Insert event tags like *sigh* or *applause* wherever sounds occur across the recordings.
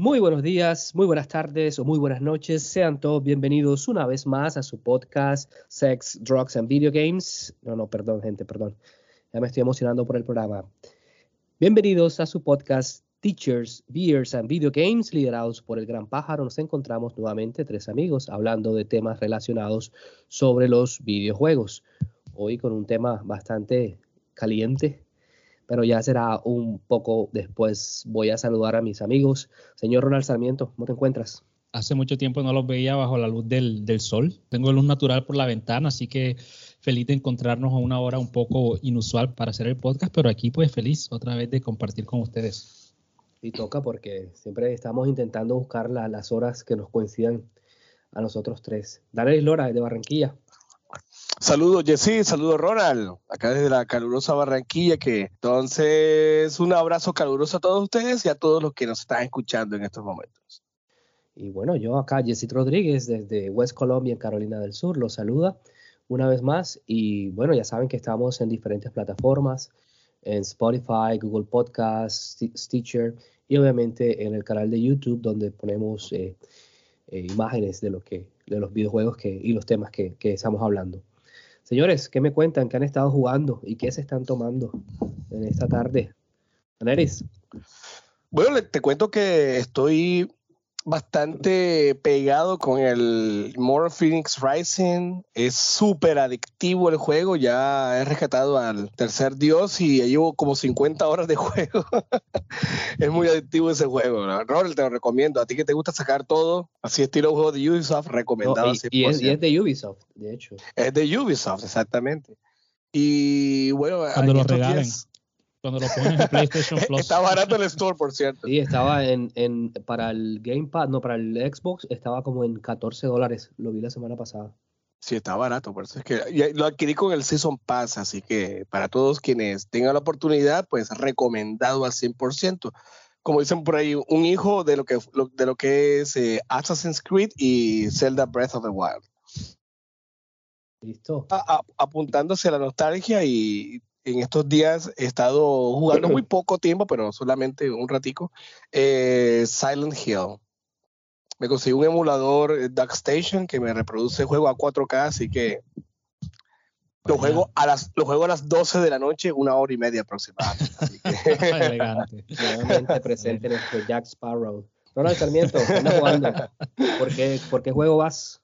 Muy buenos días, muy buenas tardes o muy buenas noches. Sean todos bienvenidos una vez más a su podcast Sex, Drugs and Video Games. No, no, perdón, gente, perdón. Ya me estoy emocionando por el programa. Bienvenidos a su podcast Teachers, Beers and Video Games, liderados por el Gran Pájaro. Nos encontramos nuevamente tres amigos hablando de temas relacionados sobre los videojuegos. Hoy con un tema bastante caliente, pero ya será un poco después. Voy a saludar a mis amigos. Señor Ronald Sarmiento, ¿cómo te encuentras? Hace mucho tiempo no los veía bajo la luz del, del, sol. Tengo luz natural por la ventana, así que feliz de encontrarnos a una hora un poco inusual para hacer el podcast, pero aquí pues feliz otra vez de compartir con ustedes. Y toca porque siempre estamos intentando buscar la, las horas que nos coincidan a nosotros tres. Daniel Lora, de Barranquilla. Saludos Jessy, saludos Ronald, acá desde la calurosa Barranquilla, que entonces un abrazo caluroso a todos ustedes y a todos los que nos están escuchando en estos momentos. Y bueno, yo acá, Jessy Rodríguez, desde West Colombia, en Carolina del Sur, los saluda una vez más. Y bueno, ya saben que estamos en diferentes plataformas, en Spotify, Google Podcasts, Stitcher y obviamente en el canal de YouTube, donde ponemos eh, eh, imágenes de, lo que, de los videojuegos que, y los temas que, que estamos hablando. Señores, ¿qué me cuentan? ¿Qué han estado jugando y qué se están tomando en esta tarde? Aneris. Bueno, te cuento que estoy bastante pegado con el More Phoenix Rising. Es súper adictivo el juego. Ya he rescatado al tercer dios y ya llevo como 50 horas de *laughs* juego. es muy adictivo ese juego. ¿no? Robert, te lo recomiendo. A ti que te gusta sacar todo, así estilo juego de Ubisoft, recomendado. No, y, y, es, y, es, de Ubisoft, de hecho. Es de Ubisoft, exactamente. Y bueno, cuando lo regalen. Días, cuando lo pones en PlayStation *laughs* Plus. Está barato el store, por cierto. Sí, estaba en, en, para el Gamepad, no, para el Xbox, estaba como en 14 dólares. Lo vi la semana pasada. Sí, está barato, por eso es que lo adquirí con el Season Pass, así que para todos quienes tengan la oportunidad, pues recomendado al 100%. Como dicen por ahí, un hijo de lo que, de lo que es eh, Assassin's Creed y Zelda Breath of the Wild. Listo. A, a, apuntándose a la nostalgia y en estos días he estado jugando muy *clears throat* poco tiempo, pero solamente un ratico, eh, Silent Hill. Me conseguí un emulador DuckStation que me reproduce el juego a 4K, así que lo juego, a las, lo juego a las 12 de la noche, una hora y media aproximadamente. *laughs* *laughs* Elegante. Nuevamente presente en este Jack Sparrow. Ronald Sarmiento, ¿qué jugando? ¿Por qué, ¿Por qué juego vas?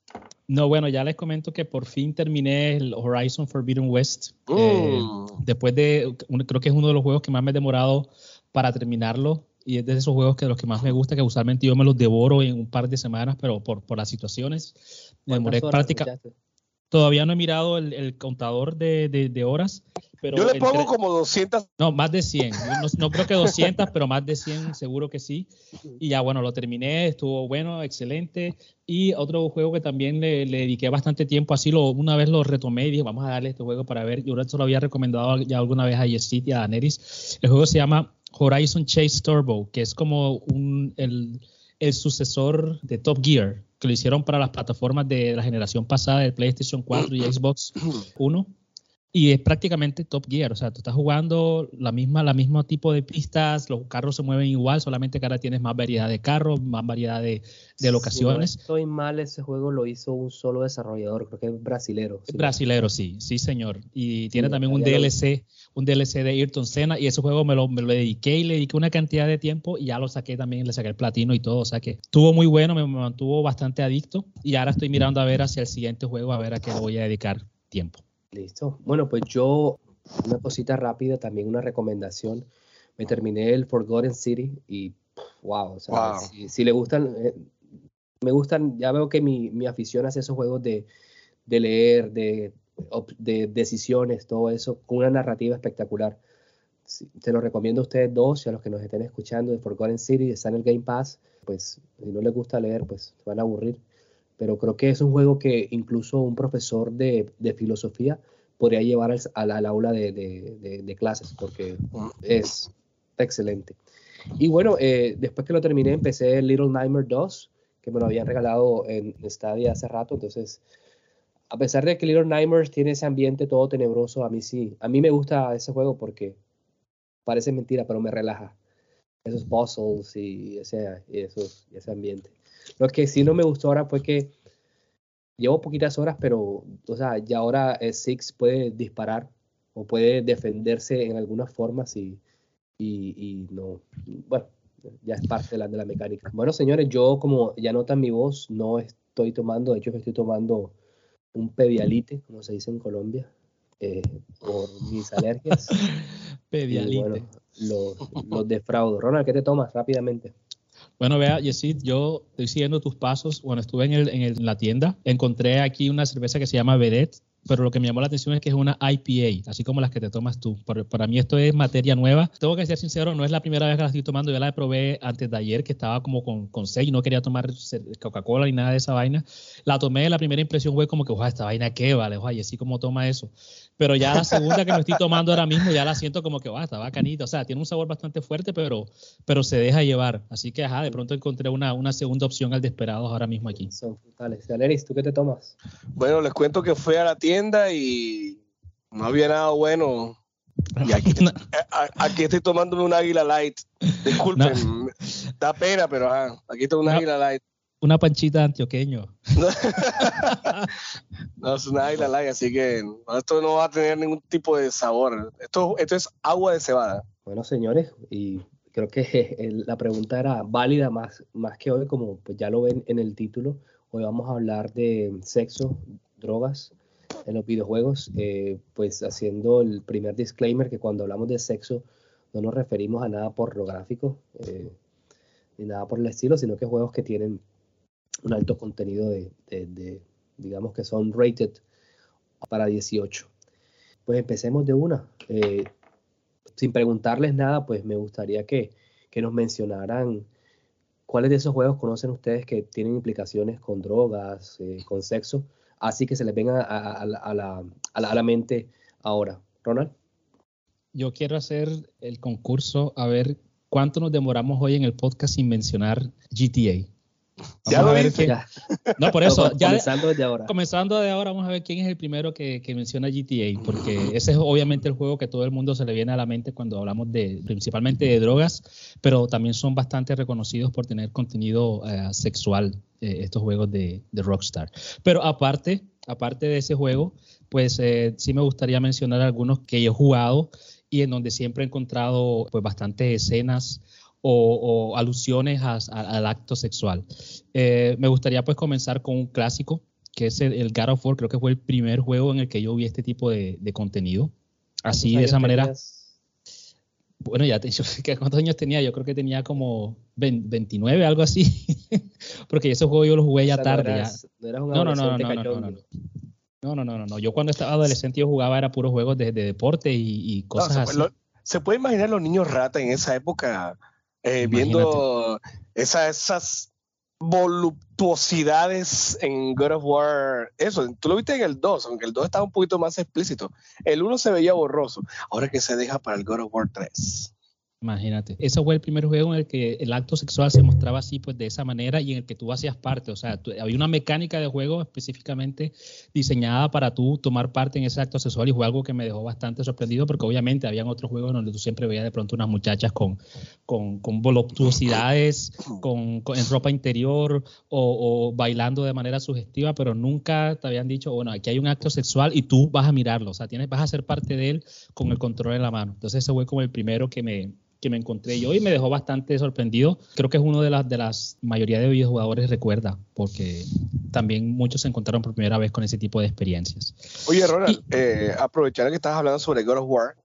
No, bueno, ya les comento que por fin terminé el Horizon Forbidden West. Mm. Eh, después de, creo que es uno de los juegos que más me he demorado para terminarlo. Y es de esos juegos que de los que más me gusta, que usualmente yo me los devoro en un par de semanas, pero por, por las situaciones. Me demoré práctica. Todavía no he mirado el, el contador de, de, de, horas. Pero Yo le pongo entre... como 200. No, más de 100. No, no, creo que 200, pero más de 100 seguro que sí. Y ya, bueno, lo terminé, estuvo bueno, excelente. Y otro juego que también le, le dediqué bastante tiempo, así lo, una vez lo retomé y dije, vamos a darle este juego para ver. Yo se lo había recomendado ya alguna vez a Yesit y a Neris. El juego se llama Horizon Chase Turbo, que es como un, el, el sucesor de Top Gear que lo hicieron para las plataformas de la generación pasada de PlayStation 4 y *clears throat* Xbox 1 y es prácticamente Top Gear, o sea, tú estás jugando la misma, la mismo tipo de pistas, los carros se mueven igual, solamente que ahora tienes más variedad de carros, más variedad de, de locaciones. Si no estoy mal, ese juego lo hizo un solo desarrollador, creo que es brasilero. ¿sí? Brasilero, sí, sí, señor. Y tiene sí, también un DLC, un DLC de Ayrton Senna, y ese juego me lo, me lo dediqué y le dediqué una cantidad de tiempo y ya lo saqué también, le saqué el platino y todo, o sea que estuvo muy bueno, me mantuvo bastante adicto y ahora estoy mirando a ver hacia el siguiente juego, a ver a qué le voy a dedicar tiempo. Listo. Bueno, pues yo, una cosita rápida, también una recomendación. Me terminé el Forgotten City y, wow, o sea, wow. Si, si, le gustan, eh, me gustan, ya veo que mi, mi afición hacia esos juegos de, de leer, de, de, decisiones, todo eso, con una narrativa espectacular. te lo recomiendo a ustedes dos y a los que nos estén escuchando de Forgotten City, está en el Game Pass, pues si no les gusta leer, pues se van a aburrir. Pero creo que es un juego que incluso un profesor de, de filosofía podría llevar al, al, aula de, de, de, clases porque es excelente. Y bueno, eh, después que lo terminé, empecé Little Nightmare 2, que me lo habían regalado en Stadia hace rato. Entonces, a pesar de que Little Nightmares tiene ese ambiente todo tenebroso, a mí sí, a mí me gusta ese juego porque parece mentira, pero me relaja. Esos puzzles y ese, y esos, y ese ambiente. Lo que sí no me gustó ahora fue que llevo poquitas horas, pero, o sea, ya ahora Six puede disparar o puede defenderse en algunas formas y, y, no, bueno, ya es parte de la, de la mecánica. Bueno, señores, yo como ya notan mi voz, no estoy tomando, de hecho estoy tomando un pedialite, como se dice en Colombia, eh, por mis alergias. *laughs* pedialite. bueno, los, los defraudo. Ronald, ¿qué te tomas rápidamente? Bueno, vea, Yesid, yo estoy siguiendo tus pasos. Bueno, estuve en, el, en, la tienda, encontré aquí una cerveza que se llama Vedet, pero lo que me llamó la atención es que es una IPA, así como las que te tomas tú. Para, para, mí esto es materia nueva. Tengo que ser sincero, no es la primera vez que la estoy tomando. Yo la probé antes de ayer, que estaba como con, con y no quería tomar Coca-Cola ni nada de esa vaina. La tomé, la primera impresión fue como que, ojalá, esta vaina qué vale, ojalá, y así como toma eso. Pero ya la segunda que me estoy tomando ahora mismo, ya la siento como que, va, está bacanita. O sea, tiene un sabor bastante fuerte, pero, pero se deja llevar. Así que, ajá, de pronto encontré una, una segunda opción al Desperados ahora mismo aquí. Son frutales. Aleris, ¿tú qué te tomas? Bueno, les cuento que fui a la tienda y no había nada bueno. Y aquí, *laughs* aquí estoy tomándome un Águila Light. Disculpen, no. da pena, pero ajá, aquí estoy un no. Águila Light una panchita antioqueño. *laughs* no, es una Águila Light, así que esto no va a tener ningún tipo de sabor. Esto, esto es agua de cebada. Bueno, señores, y creo que *laughs* la pregunta era válida más, más que hoy, como pues ya lo ven en el título. Hoy vamos a hablar de sexo, drogas en los videojuegos, eh, pues haciendo el primer disclaimer que cuando hablamos de sexo no nos referimos a nada pornográfico eh, ni nada por el estilo, sino que juegos que tienen un alto contenido de, digamos que son rated para 18. Pues empecemos de una. Eh, sin preguntarles nada, pues me gustaría que, que, nos mencionaran cuáles de esos juegos conocen ustedes que tienen implicaciones con drogas, eh, con sexo, así que se les venga a, a, a, la, a, la, a la mente ahora. Ronald. Yo quiero hacer el concurso a ver cuánto nos demoramos hoy en el podcast sin mencionar GTA. Ya lo dije. *laughs* No, por eso, ya comenzando de ahora. Comenzando de ahora, vamos a ver quién es el primero que, que, menciona GTA, porque ese es obviamente el juego que todo el mundo se le viene a la mente cuando hablamos de principalmente de drogas, pero también son bastante reconocidos por tener contenido uh, sexual, eh, estos juegos de, de, Rockstar. Pero aparte, aparte de ese juego, pues eh, sí me gustaría mencionar algunos que yo he jugado y en donde siempre he encontrado pues bastantes escenas o, o alusiones a, a, al acto sexual. Eh, me gustaría pues comenzar con un clásico, que es el, el, God of War, creo que fue el primer juego en el que yo vi este tipo de, de contenido. Así, de esa manera. Tenías? Bueno, ya te, *laughs* yo, ¿cuántos años tenía? Yo creo que tenía como 20, 29, algo así. *laughs* Porque ese juego yo lo jugué ya o sea, tarde. No, eras, ya. no, no, no, no, no, no, no, no. No, no, no, no, Yo cuando estaba adolescente yo jugaba era puros juegos de, de deporte y, y cosas no, se así. Lo, se puede imaginar los niños rata en esa época eh, viendo esa, esas voluptuosidades en God of War. Eso, tú lo viste en el 2, aunque el 2 estaba un poquito más explícito. El 1 se veía borroso. Ahora que se deja para el God of War 3. Imagínate, ese fue el primer juego en el que el acto sexual se mostraba así, pues de esa manera y en el que tú hacías parte. O sea, había una mecánica de juego específicamente diseñada para tú tomar parte en ese acto sexual y fue algo que me dejó bastante sorprendido porque obviamente habían otros juegos donde tú siempre veías de pronto unas muchachas con, con, voluptuosidades, con, en ropa interior o, o, bailando de manera sugestiva, pero nunca te habían dicho, bueno, aquí hay un acto sexual y tú vas a mirarlo, o sea, tienes, vas a ser parte de él con el control en la mano. Entonces ese fue como el primero que me que me encontré yo y me dejó bastante sorprendido. Creo que es uno de las de las mayoría de videojugadores recuerda, porque también muchos se encontraron por primera vez con ese tipo de experiencias. Oye, Ronald, y, eh, aprovechar que estás hablando sobre God of War,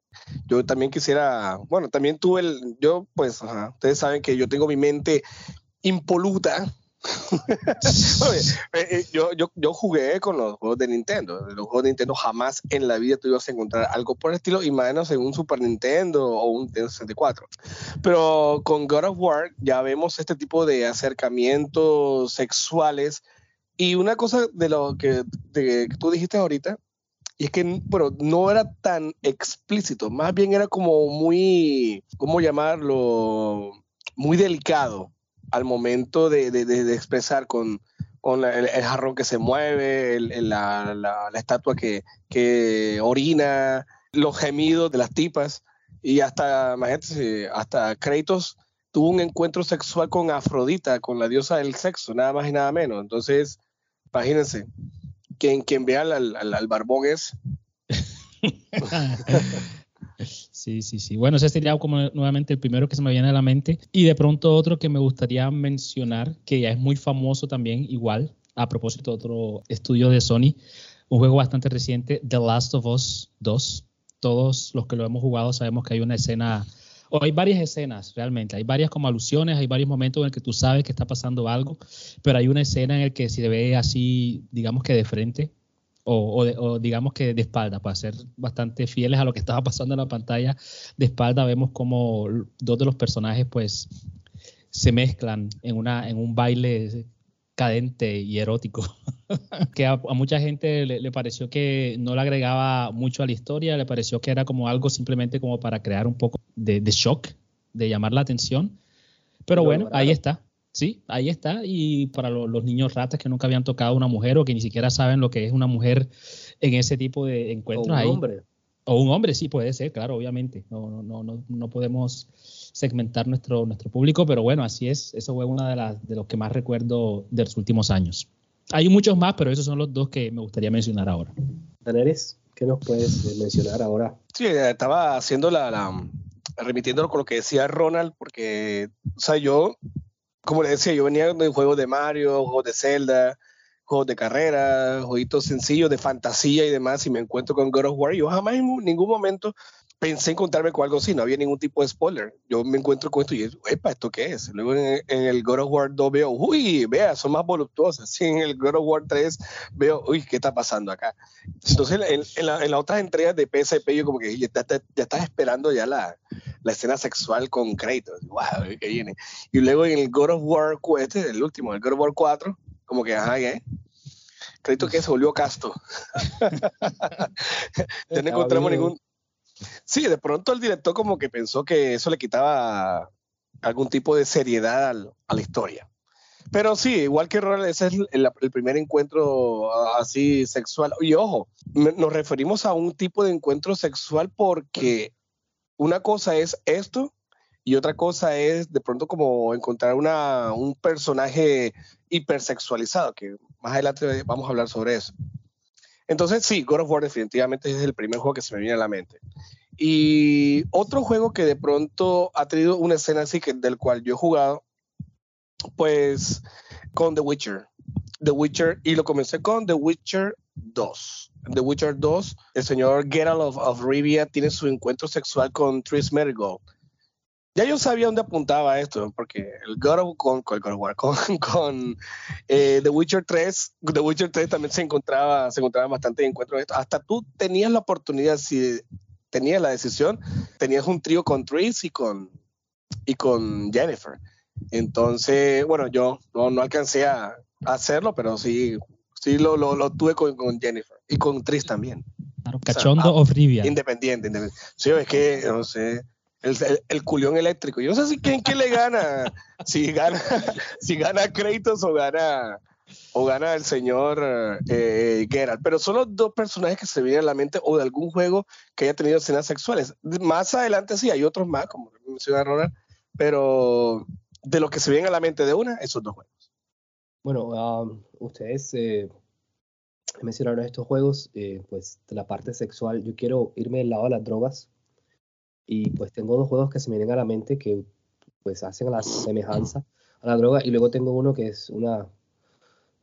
yo también quisiera, bueno, también tuve el, yo pues, ajá, ustedes saben que yo tengo mi mente impoluta *laughs* yo, yo, yo, jugué con los juegos de Nintendo. Los juegos de Nintendo jamás en la vida tú ibas a encontrar algo por el estilo, y menos en un Super Nintendo o un Nintendo 64. Pero con God of War ya vemos este tipo de acercamientos sexuales. Y una cosa de lo que, que tú dijiste ahorita, y es que bueno, no era tan explícito, más bien era como muy, ¿cómo llamarlo? Muy delicado al momento de, expresar con, el, jarrón que se mueve, la, estatua que, que, orina, los gemidos de las tipas y hasta, imagínate, hasta Kratos tuvo un encuentro sexual con Afrodita, con la diosa del sexo, nada más y nada menos. Entonces, imagínense, quien, quien vea al, al, al barbón es... *laughs* *laughs* *laughs* Sí, sí, sí. Bueno, ese sería como nuevamente el primero que se me viene a la mente. Y de pronto otro que me gustaría mencionar, que ya es muy famoso también, igual, a propósito de otro estudio de Sony, un juego bastante reciente, The Last of Us 2. Todos los que lo hemos jugado sabemos que hay una escena, o hay varias escenas realmente, hay varias como alusiones, hay varios momentos en el que tú sabes que está pasando algo, pero hay una escena en el que se ve así, digamos que de frente, o, digamos que de espalda, para ser bastante fieles a lo que estaba *laughs* pasando en la pantalla, de espalda vemos como dos de los personajes pues se mezclan en, una, en un baile cadente y erótico, *laughs* que a, mucha gente le, pareció que no le agregaba mucho a la historia, le pareció que era como algo simplemente como para crear un poco de, shock, de llamar la atención, pero bueno, ahí está. Sí, ahí está. Y para los niños ratas que nunca habían tocado a una mujer o que ni siquiera saben lo que es una mujer en ese tipo de encuentros. O un hombre. O un hombre, sí, puede ser, claro, obviamente. No, no, no, no podemos segmentar nuestro, nuestro público, pero bueno, así es. Eso fue uno de, las, de los que más recuerdo de los últimos años. Hay muchos más, pero esos son los dos que me gustaría mencionar ahora. Daneris, ¿qué nos puedes mencionar ahora? Sí, estaba haciendo la, la remitiéndolo con lo que decía Ronald, porque, o sea, yo como le decía, yo venía de juegos de Mario, juegos de Zelda, juegos de carrera, jueguitos sencillos de fantasía y demás, y me encuentro con God of War. Yo jamás en ningún momento pensé encontrarme con algo así, no había ningún tipo de spoiler. Yo me encuentro con esto y digo, epa, ¿esto qué es? Luego en, el God of War 2 veo, uy, vea, son más voluptuosas. Sí, en el God of War 3 veo, uy, ¿qué está pasando acá? Entonces, en, en, la, en las otras entregas de PSP, yo como que ya, ya estás esperando ya la, la, escena sexual con Kratos. Wow, ¿qué viene? Y luego en el God of War, este, el último, el God of War 4, como que, ajá, ¿eh? Kratos que se volvió casto. *laughs* ya no encontramos ningún Sí, de pronto el director como que pensó que eso le quitaba algún tipo de seriedad a la historia. Pero sí, igual que Ronald, ese es el, primer encuentro así sexual. Y ojo, nos referimos a un tipo de encuentro sexual porque una cosa es esto y otra cosa es de pronto como encontrar una, un personaje hipersexualizado, que más adelante vamos a hablar sobre eso. Entonces, sí, God of War definitivamente es el primer juego que se me viene a la mente. Y otro juego que de pronto ha tenido una escena así, que, del cual yo he jugado, pues con The Witcher. The Witcher, y lo comencé con The Witcher 2. The Witcher 2, el señor Geralt of, Rivia tiene su encuentro sexual con Tris Merigold ya yo sabía dónde apuntaba esto, porque el God of, con, con, *laughs* con, eh, The Witcher 3, The Witcher 3 también se encontraba, se encontraba bastante encuentros de esto. Hasta tú tenías la oportunidad, si tenías la decisión, tenías un trío con Tris y con, y con Jennifer. Entonces, bueno, yo no, no alcancé a, hacerlo, pero sí, sí lo, lo, lo tuve con, con, Jennifer y con Tris también. Claro, cachondo o, frivia. Independiente, independiente. Sí, es que, no sé el, el, culión eléctrico. Yo no sé si quién, quién le gana, si gana, *laughs* si gana Kratos o gana, o gana el señor eh. Pero son los dos personajes que se vienen a la mente o de algún juego que haya tenido escenas sexuales. Más adelante sí, hay otros más, como menciona Ronald, pero de los que se vienen a la mente de una, esos dos juegos. Bueno, um, ustedes eh, mencionaron estos juegos, eh, pues la parte sexual, yo quiero irme del lado de las drogas, y pues tengo dos juegos que se me vienen a la mente que pues hacen la semejanza a la droga. Y luego tengo uno que es una,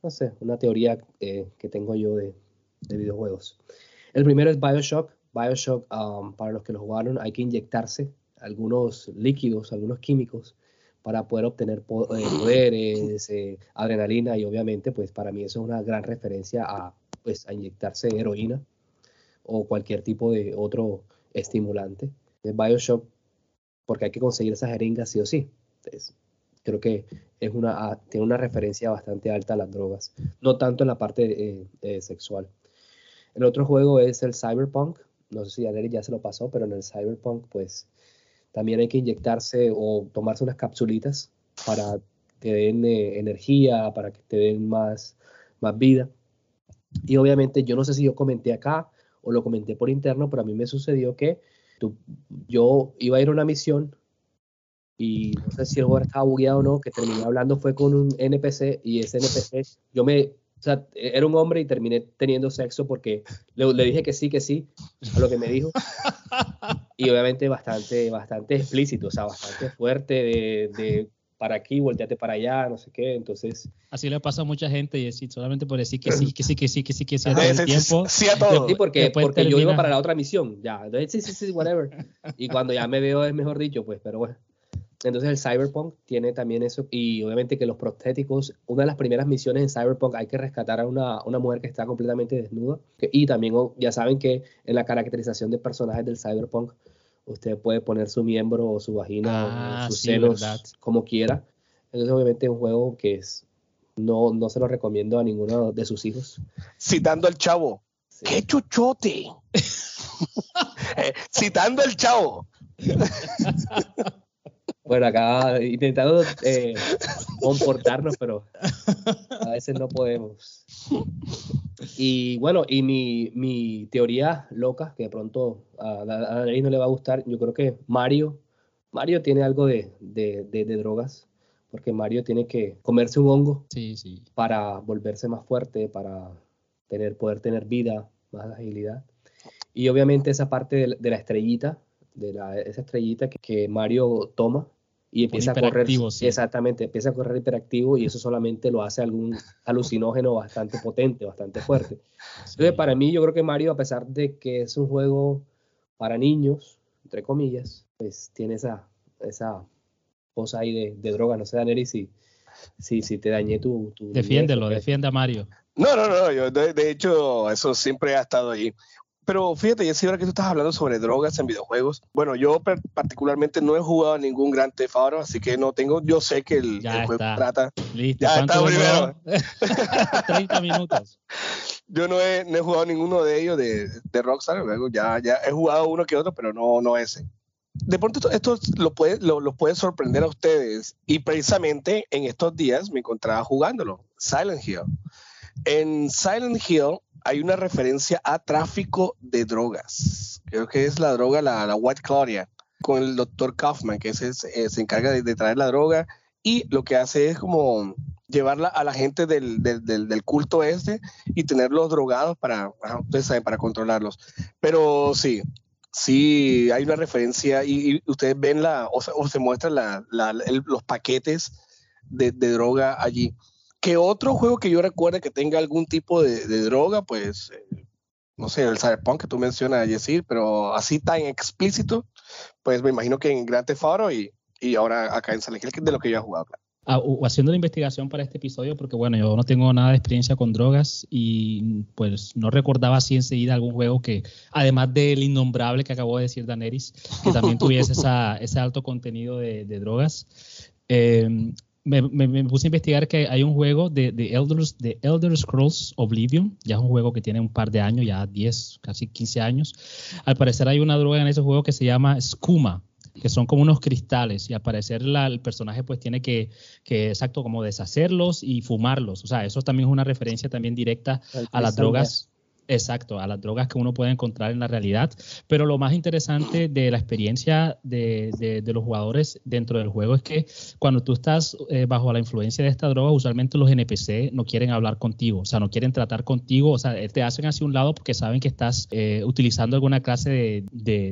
no sé, una teoría eh, que tengo yo de, de, videojuegos. El primero es Bioshock. Bioshock, um, para los que lo jugaron, hay que inyectarse algunos líquidos, algunos químicos para poder obtener poderes, adrenalina y obviamente pues para mí eso es una gran referencia a pues a inyectarse heroína o cualquier tipo de otro estimulante. De Bioshock, porque hay que conseguir esas jeringas sí o sí. Entonces, creo que es una, ah, tiene una referencia bastante alta a las drogas, no tanto en la parte eh, eh, sexual. El otro juego es el Cyberpunk, no sé si Aleri ya se lo pasó, pero en el Cyberpunk pues también hay que inyectarse o tomarse unas capsulitas para que den eh, energía, para que te den más, más vida. Y obviamente yo no sé si yo comenté acá o lo comenté por interno, pero a mí me sucedió que yo iba a ir a una misión y no sé si el jugador estaba bugueado o no, que terminé hablando fue con un NPC y ese NPC, yo me, o sea, era un hombre y terminé teniendo sexo porque le, le dije que sí, que sí, a lo que me dijo. *laughs* Y obviamente bastante, bastante explícito, o sea, bastante fuerte de, de para aquí, volteate para allá, no sé qué, entonces... Así le pasa a mucha gente y decir, solamente por decir que sí, que sí, que sí, que sí, que sí, a todo el tiempo. Sí, a todo. Sí, porque, porque yo iba para la otra misión, ya, entonces sí, sí, sí, whatever. Y cuando ya me veo es mejor dicho, pues, pero bueno. Entonces el Cyberpunk tiene también eso y obviamente que los prostéticos, una de las primeras misiones en Cyberpunk hay que rescatar a una, una mujer que está completamente desnuda y también ya saben que en la caracterización de personajes del Cyberpunk usted puede poner su miembro o su vagina o Ah, sus sí, senos verdad. como quiera. Entonces obviamente es un juego que es, no, no se lo recomiendo a ninguno de sus hijos. Citando al chavo. Sí. ¡Qué chuchote! *laughs* Eh, Citando al chavo. Bueno, acá intentando eh, comportarnos, pero a veces no podemos. *laughs* Y bueno, y mi, mi teoría loca, que de pronto a, a no le va a gustar, yo creo que Mario, Mario tiene algo de, de, de- de drogas, porque Mario tiene que comerse un hongo Sí, sí. para volverse más fuerte, para tener, poder tener vida, más agilidad. Y obviamente esa parte de, la- de la estrellita, de la, esa estrellita que, que Mario toma y empieza a correr. sí. Exactamente, empieza a correr hiperactivo y eso solamente lo hace algún alucinógeno bastante potente, bastante fuerte. *laughs* Entonces, Sí. para mí, yo creo que Mario, a pesar de que es un juego para niños, entre comillas, pues tiene esa, esa cosa ahí de, de droga. No sé, Daneri, si, si, si te dañé tu... tu Defiéndelo, defiende a Mario. No, no, no, yo, de, de hecho, eso siempre ha estado ahí. Pero fíjate, Jessy, ahora que tú estás hablando sobre drogas en videojuegos, bueno, yo particularmente no he jugado a ningún Gran Theft Auto, así que no tengo, yo sé que el, Ya el juego está. trata. Listo. Ya ¿Cuánto está duró? *laughs* 30 minutos. *laughs* Yo no he, no he jugado ninguno de ellos de, de Rockstar, luego ya, ya he jugado uno que otro, pero no, no ese. De pronto esto, esto lo puede, lo, lo puede sorprender a ustedes y precisamente en estos días me encontraba jugándolo, Silent Hill. En Silent Hill hay una referencia a tráfico de drogas. Creo que es la droga, la, White Claudia, con el doctor Kaufman, que eh, se encarga de, traer la droga y lo que hace es como llevarla a la gente del, culto este y tenerlos drogados para, ustedes saben, para controlarlos. Pero sí, sí hay una referencia y, ustedes ven la, o se, o muestran la, los paquetes de droga allí. ¿Qué otro juego que yo recuerde que tenga algún tipo de, de droga? Pues, eh, no sé, el Cyberpunk que tú mencionas, Yesir, pero así tan explícito, pues me imagino que en Grand Theft Auto y, y ahora acá en Silent Hill, que es de lo que yo he jugado. Ah, o- haciendo la investigación para este episodio, porque bueno, yo no tengo nada de experiencia con drogas y pues no recordaba así enseguida algún juego que, además del innombrable que acabó de decir Daneris, que también tuviese *laughs* esa, ese alto contenido de, de drogas. Eh, me, me- me puse a investigar que hay un juego de, de, Elders, de Elder Scrolls Oblivion, ya es un juego que tiene un par de años, ya 10, casi 15 años. Al parecer hay una droga en ese juego que se llama Skuma, que son como unos cristales y al parecer la- el personaje pues tiene que, que, exacto, como deshacerlos y fumarlos. O sea, eso también es una referencia también directa a las drogas. Exacto, a las drogas que uno puede encontrar en la realidad. Pero lo más interesante de la experiencia de, de- de los jugadores dentro del juego es que cuando tú estás eh, bajo la influencia de esta droga, usualmente los NPC no quieren hablar contigo, o sea, no quieren tratar contigo, o sea, eh, te hacen hacia un lado porque saben que estás eh, utilizando alguna clase de,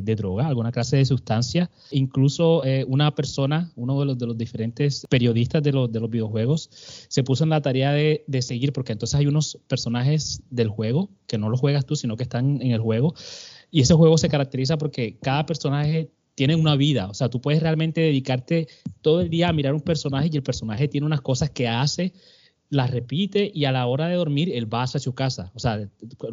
de- droga, alguna clase de sustancia. Incluso eh, una persona, uno de los, de los diferentes periodistas de los, de los videojuegos, se puso en la tarea de seguir, porque entonces hay unos personajes del juego que no los juegas tú, sino que están en el juego. Y ese juego se caracteriza porque cada personaje tienen una vida. O sea, tú puedes realmente dedicarte todo el día a mirar un personaje y el personaje tiene unas cosas que hace las repite y a la hora de dormir él va hacia su casa. O sea,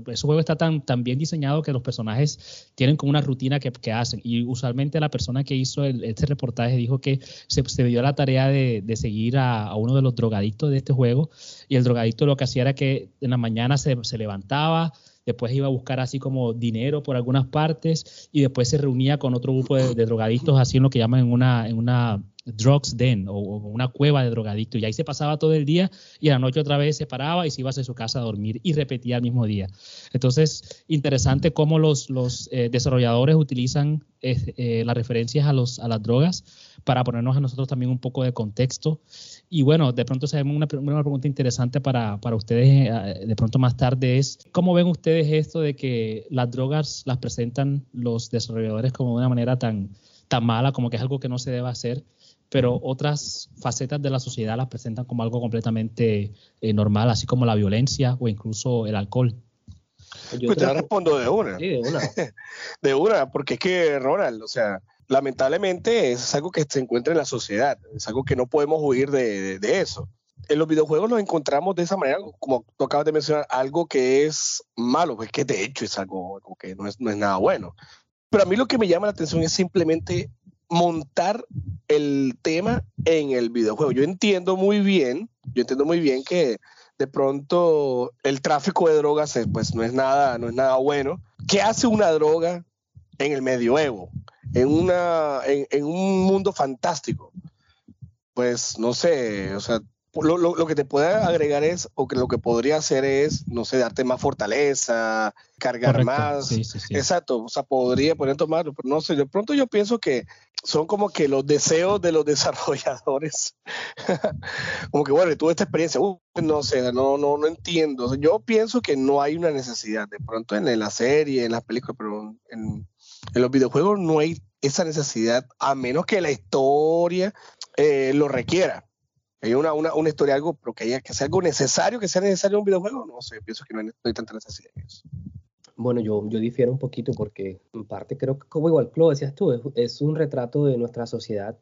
ese juego está tan, tan bien diseñado que los personajes tienen como una rutina que, que hacen. Y usualmente la persona que hizo este reportaje dijo que se, se dio la tarea de, de seguir a, uno de los drogadictos de este juego. Y el drogadicto lo que hacía era que en la mañana se, se levantaba, después iba a buscar así como dinero por algunas partes y después se reunía con otro grupo de, de drogadictos así en lo que llaman en una drugs den o, una cueva de drogadictos y ahí se pasaba todo el día y la noche otra vez se paraba y se iba a su casa a dormir y repetía el mismo día. Entonces, interesante cómo los, los eh, desarrolladores utilizan eh, eh, las referencias a, los, a las drogas para ponernos a nosotros también un poco de contexto. Y bueno, de pronto sabemos una, una pregunta interesante para, para ustedes de pronto más tarde es, ¿cómo ven ustedes esto de que las drogas las presentan los desarrolladores como de una manera tan, tan mala, como que es algo que no se debe hacer? Pero otras facetas de la sociedad las presentan como algo completamente eh, normal, así como la violencia o incluso el alcohol. Yo pues te la respondo de una. Sí, de una. *laughs* de una, porque es que, Ronald, o sea, lamentablemente es algo que se encuentra en la sociedad, es algo que no podemos huir de, de, de eso. En los videojuegos nos encontramos de esa manera, como tú acabas de mencionar, algo que es malo, pues que de hecho es algo, algo que no es, no es nada bueno. Pero a mí lo que me llama la atención es simplemente montar el tema en el videojuego. Yo entiendo muy bien, yo entiendo muy bien que de pronto el tráfico de drogas pues no es nada, no es nada bueno. ¿Qué hace una droga en el medioevo? En, una, en, en un mundo fantástico. Pues no sé, o sea, lo, lo, lo, que te puede agregar es, o que lo que podría hacer es, no sé, darte más fortaleza, cargar Correcto. más. Sí, sí, sí. Exacto, o sea, podría poner tomarlo, pero no sé, de pronto yo pienso que son como que los deseos de los *laughs* desarrolladores. *laughs* como que, bueno, tuve esta experiencia, uh, no sé, no, no, no entiendo. O sea, yo pienso que no hay una necesidad, de pronto en la serie, en las películas, pero en, en los videojuegos no hay esa necesidad, a menos que la historia eh, lo requiera hay una, una, una, historia, algo, pero que haya que sea algo necesario, que sea necesario un videojuego, no sé, pienso que no hay, tanta necesidad en eso. Bueno, yo, yo difiero un poquito porque en parte creo que como igual lo decías tú, es, es un retrato de nuestra sociedad,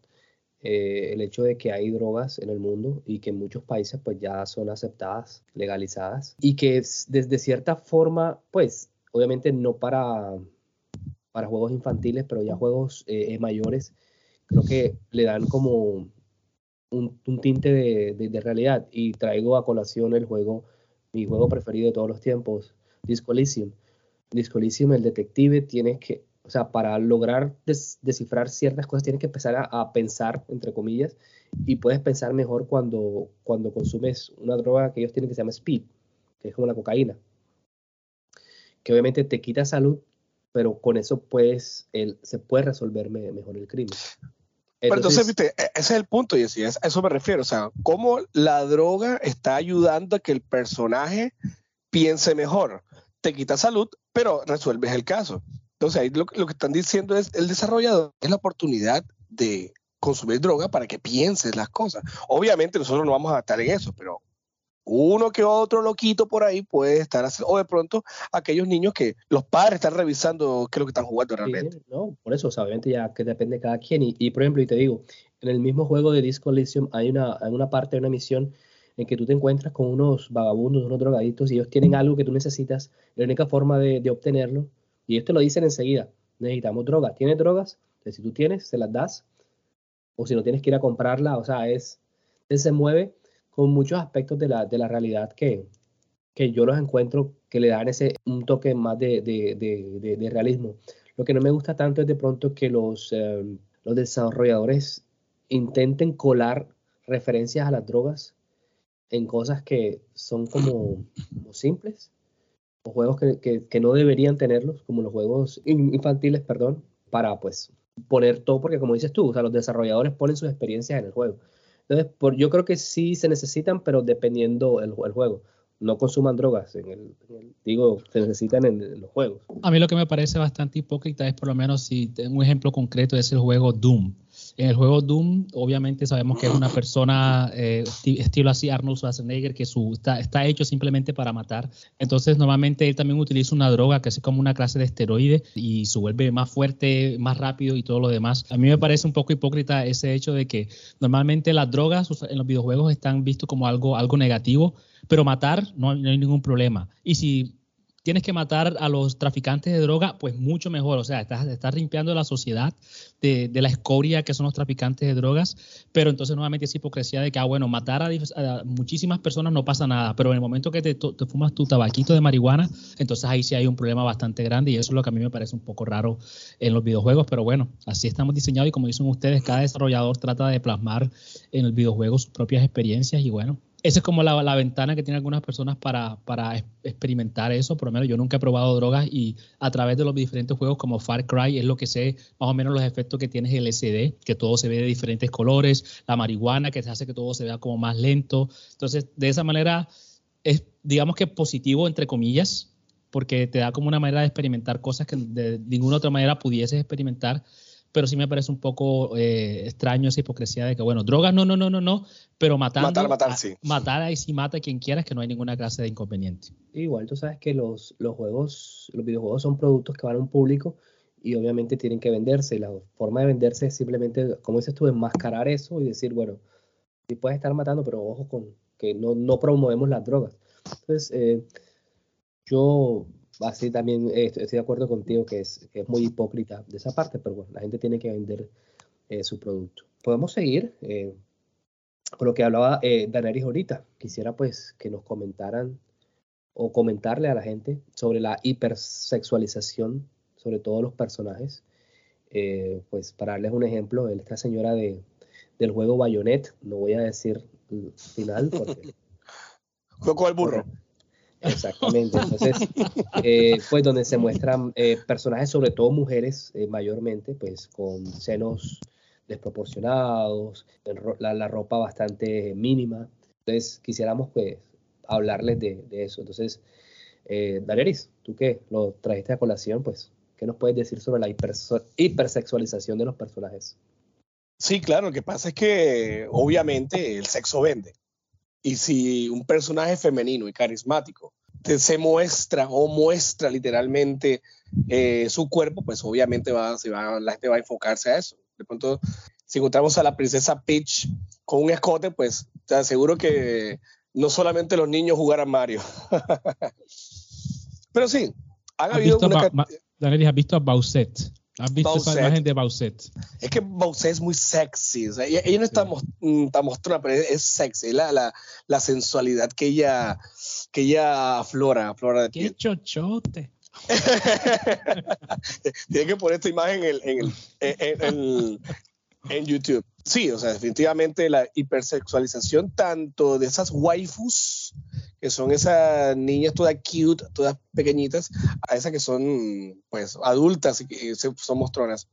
eh, el hecho de que hay drogas en el mundo y que en muchos países pues ya son aceptadas, legalizadas y que desde cierta forma pues obviamente no para, para juegos infantiles, pero ya juegos eh, mayores, creo que le dan como un, tinte de, realidad y traigo a colación el juego, mi juego preferido de todos los tiempos, Disco Elysium. Disco Elysium, el detective, tiene que, o sea, para lograr des, descifrar ciertas cosas, tienes que empezar a, pensar, entre comillas, y puedes pensar mejor cuando, cuando consumes una droga que ellos tienen que se llama speed, que es como la cocaína, que obviamente te quita salud, pero con eso puedes, el, se puede resolver me, mejor el crimen. Pero entonces, viste, e, ese es el punto, y así, a eso me refiero. O sea, cómo la droga está ayudando a que el personaje piense mejor. Te quita salud, pero resuelves el caso. Entonces, ahí lo, lo que están diciendo es el desarrollador es la oportunidad de consumir droga para que pienses las cosas. Obviamente nosotros no vamos a estar en eso, pero uno que otro loquito por ahí puede estar haciendo, o de pronto aquellos niños que los padres están revisando qué es lo que están jugando realmente. Sí, no, por eso, o sea, obviamente ya que depende de cada quien. Y, y, por ejemplo, y te digo, en el mismo juego de Disco Elysium hay una, hay una parte, una misión en que tú te encuentras con unos vagabundos, unos drogaditos, y ellos tienen algo que tú necesitas, la única forma de, de obtenerlo, y esto lo dicen enseguida, necesitamos drogas, ¿tienes drogas? Entonces, si tú tienes, se las das, o si no tienes que ir a comprarla, o sea, es, se mueve con muchos aspectos de la, de la realidad que, que yo los encuentro que le dan ese un toque más de, de, de, realismo. Lo que no me gusta tanto es de pronto que los, eh, los desarrolladores intenten colar referencias a las drogas en cosas que son como, como simples, o juegos que, que, que, no deberían tenerlos, como los juegos infantiles, perdón, para pues poner todo, porque como dices tú, o sea, los desarrolladores ponen sus experiencias en el juego. Entonces, por, yo creo que sí se necesitan, pero dependiendo el, juego. No consuman drogas, en el, en el, digo, se necesitan en, en, los juegos. A mí lo que me parece bastante hipócrita es, por lo menos, si tengo un ejemplo concreto, es el juego Doom. En el juego Doom, obviamente sabemos que es una persona eh, estilo así Arnold Schwarzenegger, que su, está, está, hecho simplemente para matar. Entonces, normalmente él también utiliza una droga que es como una clase de esteroide y se vuelve más fuerte, más rápido y todo lo demás. A mí me parece un poco hipócrita ese hecho de que normalmente las drogas en los videojuegos están vistos como algo, algo negativo, pero matar no, no hay ningún problema. Y si tienes que matar a los traficantes de droga, pues mucho mejor. O sea, estás, estás limpiando la sociedad de, la escoria que son los traficantes de drogas, pero entonces nuevamente es hipocresía de que, ah, bueno, matar a, muchísimas personas no pasa nada, pero en el momento que te, te, fumas tu tabaquito de marihuana, entonces ahí sí hay un problema bastante grande. Y eso es lo que a mí me parece un poco raro en los videojuegos, pero bueno, así estamos diseñados y como dicen ustedes, cada desarrollador trata de plasmar en el videojuego sus propias experiencias. Y bueno, esa es como la, ventana que tienen algunas personas para, experimentar eso. Por lo menos yo nunca he probado drogas y a través de los diferentes juegos como Far Cry es lo que sé más o menos los efectos que tiene el SD, que todo se ve de diferentes colores, la marihuana que hace que todo se vea como más lento. Entonces, de esa manera es, digamos que positivo, entre comillas, porque te da como una manera de experimentar cosas que de ninguna otra manera pudieses experimentar pero sí me parece un poco eh, extraño esa hipocresía de que, bueno, drogas no, no, no, no, no, pero matando, matar, matar, sí. Matar ahí sí mata a quien quieras, que no hay ninguna clase de inconveniente. Igual tú sabes que los, los juegos, los videojuegos son productos que van a un público y obviamente tienen que venderse. La forma de venderse es simplemente, como dices tú, enmascarar eso y decir, bueno, sí puedes estar matando, pero ojo con que no, no promovemos las drogas. Entonces, eh, yo así también eh, estoy de acuerdo contigo que es, es, muy hipócrita de esa parte, pero bueno, la gente tiene que vender eh, su producto. Podemos seguir eh, por lo que hablaba eh, Daenerys ahorita. Quisiera pues que nos comentaran o comentarle a la gente sobre la hipersexualización sobre todos los personajes. pues para darles un ejemplo, esta señora de, del juego Bayonet, no voy a decir final porque... *laughs* Juego el burro. Exactamente. Entonces, eh, pues donde se muestran eh, personajes, sobre todo mujeres eh, mayormente, pues con senos desproporcionados, la, ropa bastante mínima. Entonces, quisiéramos pues hablarles de, eso. Entonces, eh, tú que lo trajiste a colación, pues, ¿qué nos puedes decir sobre la hipersexualización de los personajes? Sí, claro, lo que pasa es que obviamente el sexo vende. Y si un personaje femenino y carismático se muestra o muestra literalmente eh, su cuerpo, pues obviamente va, se va, la gente va a enfocarse a eso. De pronto, si encontramos a la princesa Peach con un escote, pues te aseguro que no solamente los niños jugarán Mario. *laughs* Pero sí, han habido una... Daniel, ¿has visto a Bowsette? ¿Has visto esa imagen de Bowsette? Es que Bowsette es muy sexy. O sea, ella, no está, mm, está, mostrando, pero es sexy. La, la, la, sensualidad que ella, que ella aflora, aflora de ¡Qué chochote! *laughs* Tiene que poner esta imagen en, en, en, en, YouTube. Sí, o sea, definitivamente la hipersexualización tanto de esas waifus que son esas niñas todas cute, todas pequeñitas, a esas que son pues adultas y que son mostronas.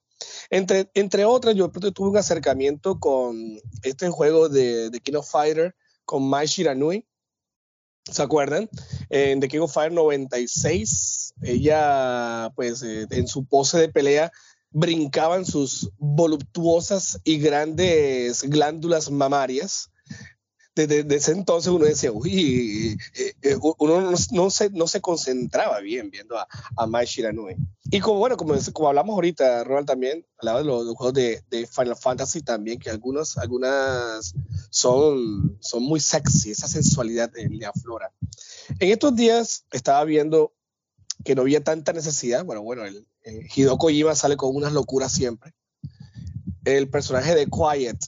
Entre, entre otras, yo tuve un acercamiento con este juego de, de King of Fighter con Mai Shiranui. ¿Se acuerdan? En The King of Fire 96, ella, pues, eh, en su pose de pelea, brincaban sus voluptuosas y grandes glándulas mamarias desde, ese entonces uno decía, uy, eh, eh, uno no, se, no se concentraba bien viendo a, a Mai Shiranui. Y como, bueno, como, como hablamos ahorita, Ronald también, hablaba de los, juegos de, de, Final Fantasy también, que algunos, algunas son, son muy sexy, esa sensualidad le aflora. En estos días estaba viendo que no había tanta necesidad, bueno, bueno, el, Hidoko Kojima sale con unas locuras siempre. El personaje de Quiet,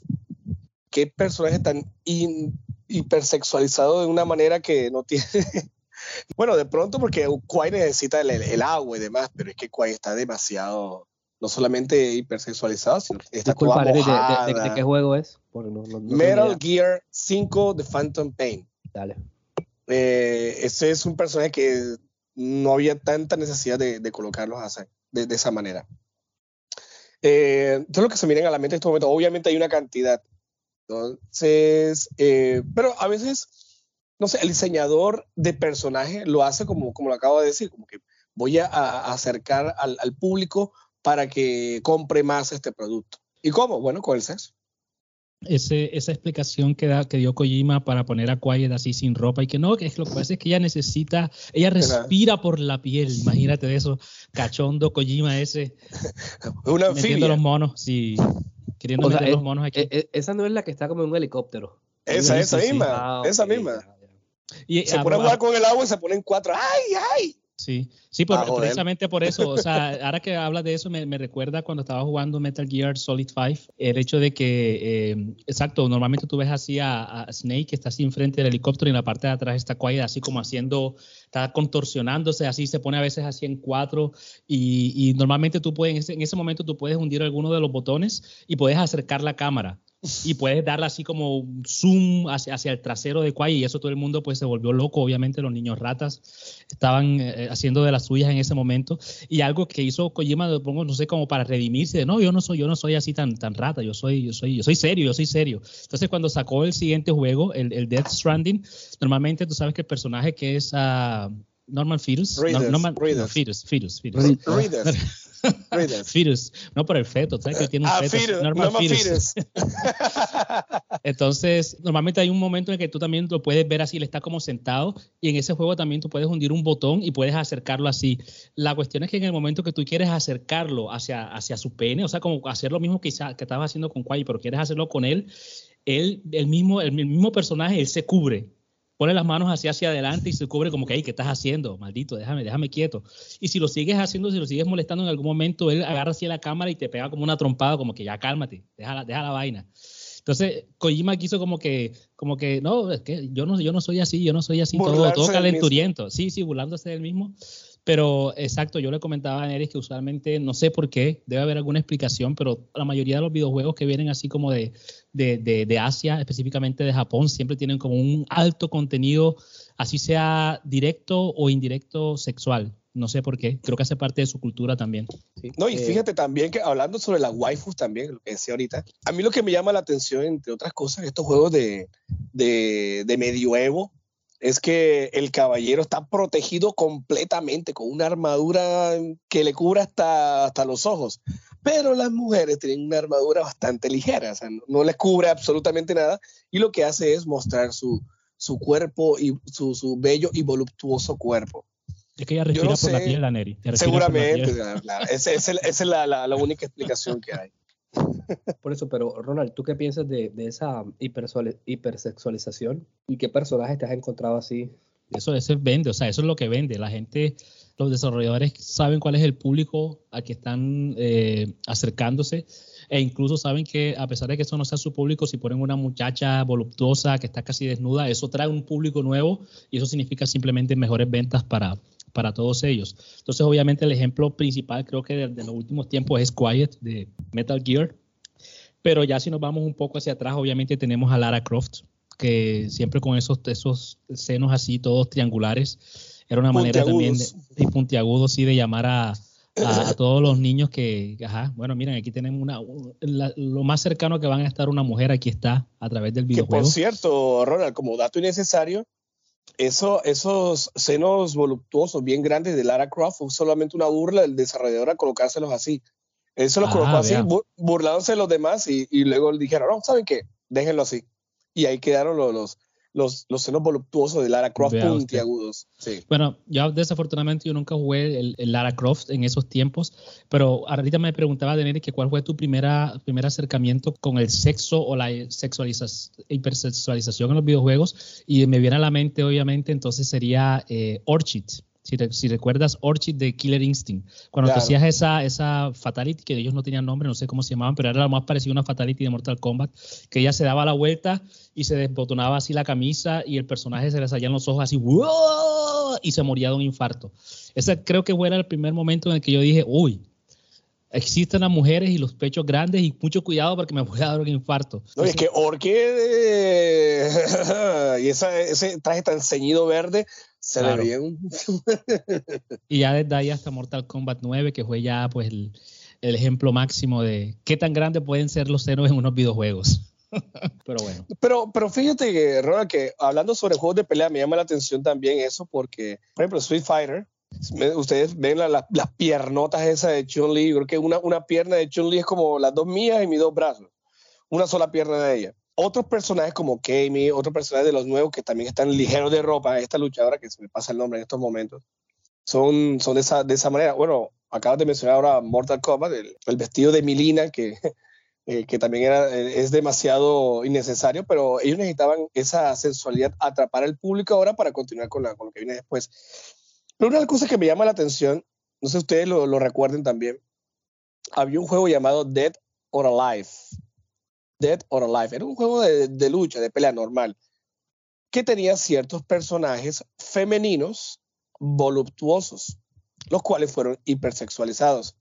qué personaje tan hipersexualizado de una manera que no tiene. *laughs* bueno, de pronto porque Kwai necesita el, agua y demás, pero es que Kwai está demasiado, no solamente hipersexualizado, sino que está Disculpa, de, de, qué juego es? Metal Gear 5 de Phantom Pain. Dale. Eh, ese es un personaje que no había tanta necesidad de, colocarlos así, de, esa manera. Eh, todo lo que se miren a la mente en este momento, obviamente hay una cantidad, entonces, eh, pero a veces, no sé, el diseñador de personaje lo hace como, como lo acabo de decir, como que voy a, acercar al, público para que compre más este producto. ¿Y cómo? Bueno, con el sexo. Ese, esa explicación que, da, que dio Kojima para poner a Quiet así sin ropa y que no, que es lo que pasa es que ella necesita, ella respira por la piel, imagínate de eso, cachondo Kojima ese. *laughs* Una metiendo los monos, sí, queriendo O sea, meter los eh, monos aquí. Eh, eh, esa no es la que está como en un helicóptero. Esa, esa sí. misma, Ah, esa misma. y, Se pone a jugar con el agua y se ponen cuatro. ¡Ay, ay! Sí, sí, por- Ah, precisamente por eso. O sea, *laughs* ahora que hablas de eso, me, me recuerda cuando estaba jugando Metal Gear Solid 5, el hecho de que, eh, exacto, normalmente tú ves así a, a Snake que está así enfrente del helicóptero y en la parte de atrás está Quiet así como haciendo, está contorsionándose, así se pone a veces así en cuatro y, y normalmente tú puedes, en ese, en ese momento tú puedes hundir alguno de los botones y puedes acercar la cámara. Y puedes darle así como un zoom hacia, hacia el trasero de Quiet y eso todo el mundo pues se volvió loco, obviamente los niños ratas estaban eh, haciendo de las suyas en ese momento y algo que hizo Kojima lo pongo no sé como para redimirse de no yo no soy yo no soy así tan tan rata yo soy yo soy yo soy serio yo soy serio entonces cuando sacó el siguiente juego el, el Death Stranding normalmente tú sabes que el personaje que es ah, Norman Fetus no, Reedus, Norman, no, Reedus. Fetus Fetus Fetus Readers. *laughs* Fetus no por el feto sabes que tiene un Ah, feto Fetus. *laughs* Entonces, normalmente hay un momento en el que tú también lo puedes ver así, él está como sentado y en ese juego también tú puedes hundir un botón y puedes acercarlo así. La cuestión es que en el momento que tú quieres acercarlo hacia, hacia su pene, o sea, como hacer lo mismo que, que estabas haciendo con Kwai, pero quieres hacerlo con él, él, el mismo, el mismo personaje, él se cubre. Pone las manos hacia hacia adelante y se cubre como que, "Ey, ¿qué estás haciendo? Maldito, déjame, déjame quieto. Y si lo sigues haciendo, si lo sigues molestando en algún momento, él agarra así la cámara y te pega como una trompada, como que ya cálmate, deja la, deja la vaina. Entonces, Kojima quiso como que, como que, no, es que yo no, yo no soy así, yo no soy así, todo, Burlarse todo calenturiento. Sí, sí, burlándose del mismo. Pero exacto, yo le comentaba a Neris que usualmente, no sé por qué, debe haber alguna explicación, pero la mayoría de los videojuegos que vienen así como de, de, de, de Asia, específicamente de Japón, siempre tienen como un alto contenido, así sea directo o indirecto sexual. No sé por qué, creo que hace parte de su cultura también. Sí. No, y Eh, fíjate también que hablando sobre las waifus también, lo que decía ahorita, a mí lo que me llama la atención, entre otras cosas, estos juegos de, de, de medioevo, es que el caballero está protegido completamente con una armadura que le cubre hasta, hasta los ojos. Pero las mujeres tienen una armadura bastante ligera, o sea, no, no les cubre absolutamente nada y lo que hace es mostrar su, su cuerpo y su, su bello y voluptuoso cuerpo. Es que ella respira no por la piel, la Neri. Por la Seguramente, piel. claro, claro. Esa, esa es- esa es la, la- la única explicación que hay. Por eso, pero Ronald, ¿tú qué piensas de, esa hipersexualización? ¿Y qué personajes te has encontrado así? Eso, eso vende, o sea, eso es lo que vende. La gente, los desarrolladores saben cuál es el público al que están eh, acercándose e incluso saben que a pesar de que eso no sea su público, si ponen una muchacha voluptuosa que está casi desnuda, eso trae un público nuevo y eso significa simplemente mejores ventas para, para todos ellos. Entonces, obviamente, el ejemplo principal creo que de, de los últimos tiempos es Quiet de Metal Gear. Pero ya si nos vamos un poco hacia atrás, obviamente tenemos a Lara Croft, que siempre con esos, esos senos así, todos triangulares, era una manera también de, Puntiagudos. y puntiagudos, sí, de llamar a, a, a todos los niños que, ajá, bueno, miren, aquí tenemos una, la- lo más cercano que van a estar una mujer, aquí está, a través del Que por videojuego. cierto, Ronald, como dato innecesario, eso, esos senos voluptuosos bien grandes de Lara Croft fue solamente una burla del desarrollador a colocárselos así. Él se los Ah, colocó así, vea. bu- burlándose de los demás y, y luego le dijeron, no, ¿saben qué? Déjenlo así. Y ahí quedaron los, los, los, los senos voluptuosos de Lara Croft Vea puntiagudos. Sí. Bueno, yo desafortunadamente yo nunca jugué el, el Lara Croft en esos tiempos, pero ahorita me preguntaba, Deneri, que cuál fue tu primera, primer acercamiento con el sexo o la sexualiza- hipersexualización en los videojuegos, y me viene a la mente, obviamente, entonces sería eh, Orchid. Si, re- si recuerdas Orchid de Killer Instinct, cuando Claro. te hacías esa, esa Fatality, que ellos no tenían nombre, no sé cómo se llamaban, pero era lo más parecido a una Fatality de Mortal Kombat, que ella se daba la vuelta y se desbotonaba así la camisa y el personaje se le salían los ojos así y se moría de un infarto. Ese creo que fue el primer momento en el que yo dije, uy, existen las mujeres y los pechos grandes y mucho cuidado porque me voy a dar un infarto. No, es que Orchid *laughs* y esa, ese traje tan ceñido verde se Claro. le veía un... *laughs* Y ya desde ahí hasta Mortal Kombat 9, que fue ya pues el, el ejemplo máximo de qué tan grandes pueden ser los senos en unos videojuegos. *laughs* Pero bueno. Pero, pero fíjate que, Ronald, que hablando sobre juegos de pelea me llama la atención también eso porque, por ejemplo, Street Fighter Ustedes ven la- la- las piernotas esas de Chun-Li. Creo que una, una pierna de Chun-Li es como las dos mías y mis dos brazos. Una sola pierna de ella. Otros personajes como Kami, otros personajes de los nuevos que también están ligeros de ropa. Esta luchadora que se me pasa el nombre en estos momentos. Son, son de, esa, de esa manera. Bueno, acabas de mencionar ahora Mortal Kombat, el, el vestido de Milina, que, *laughs* eh, que también era, eh, es demasiado innecesario, pero ellos necesitaban esa sensualidad, atrapar al público ahora para continuar con, la, con lo que viene después. Pero una de las cosas que me llama la atención, no sé si ustedes lo, lo recuerden también, había un juego llamado Dead or Alive. Dead or Alive. Era un juego de, lucha, de pelea normal, que tenía ciertos personajes femeninos voluptuosos, los cuales fueron hipersexualizados.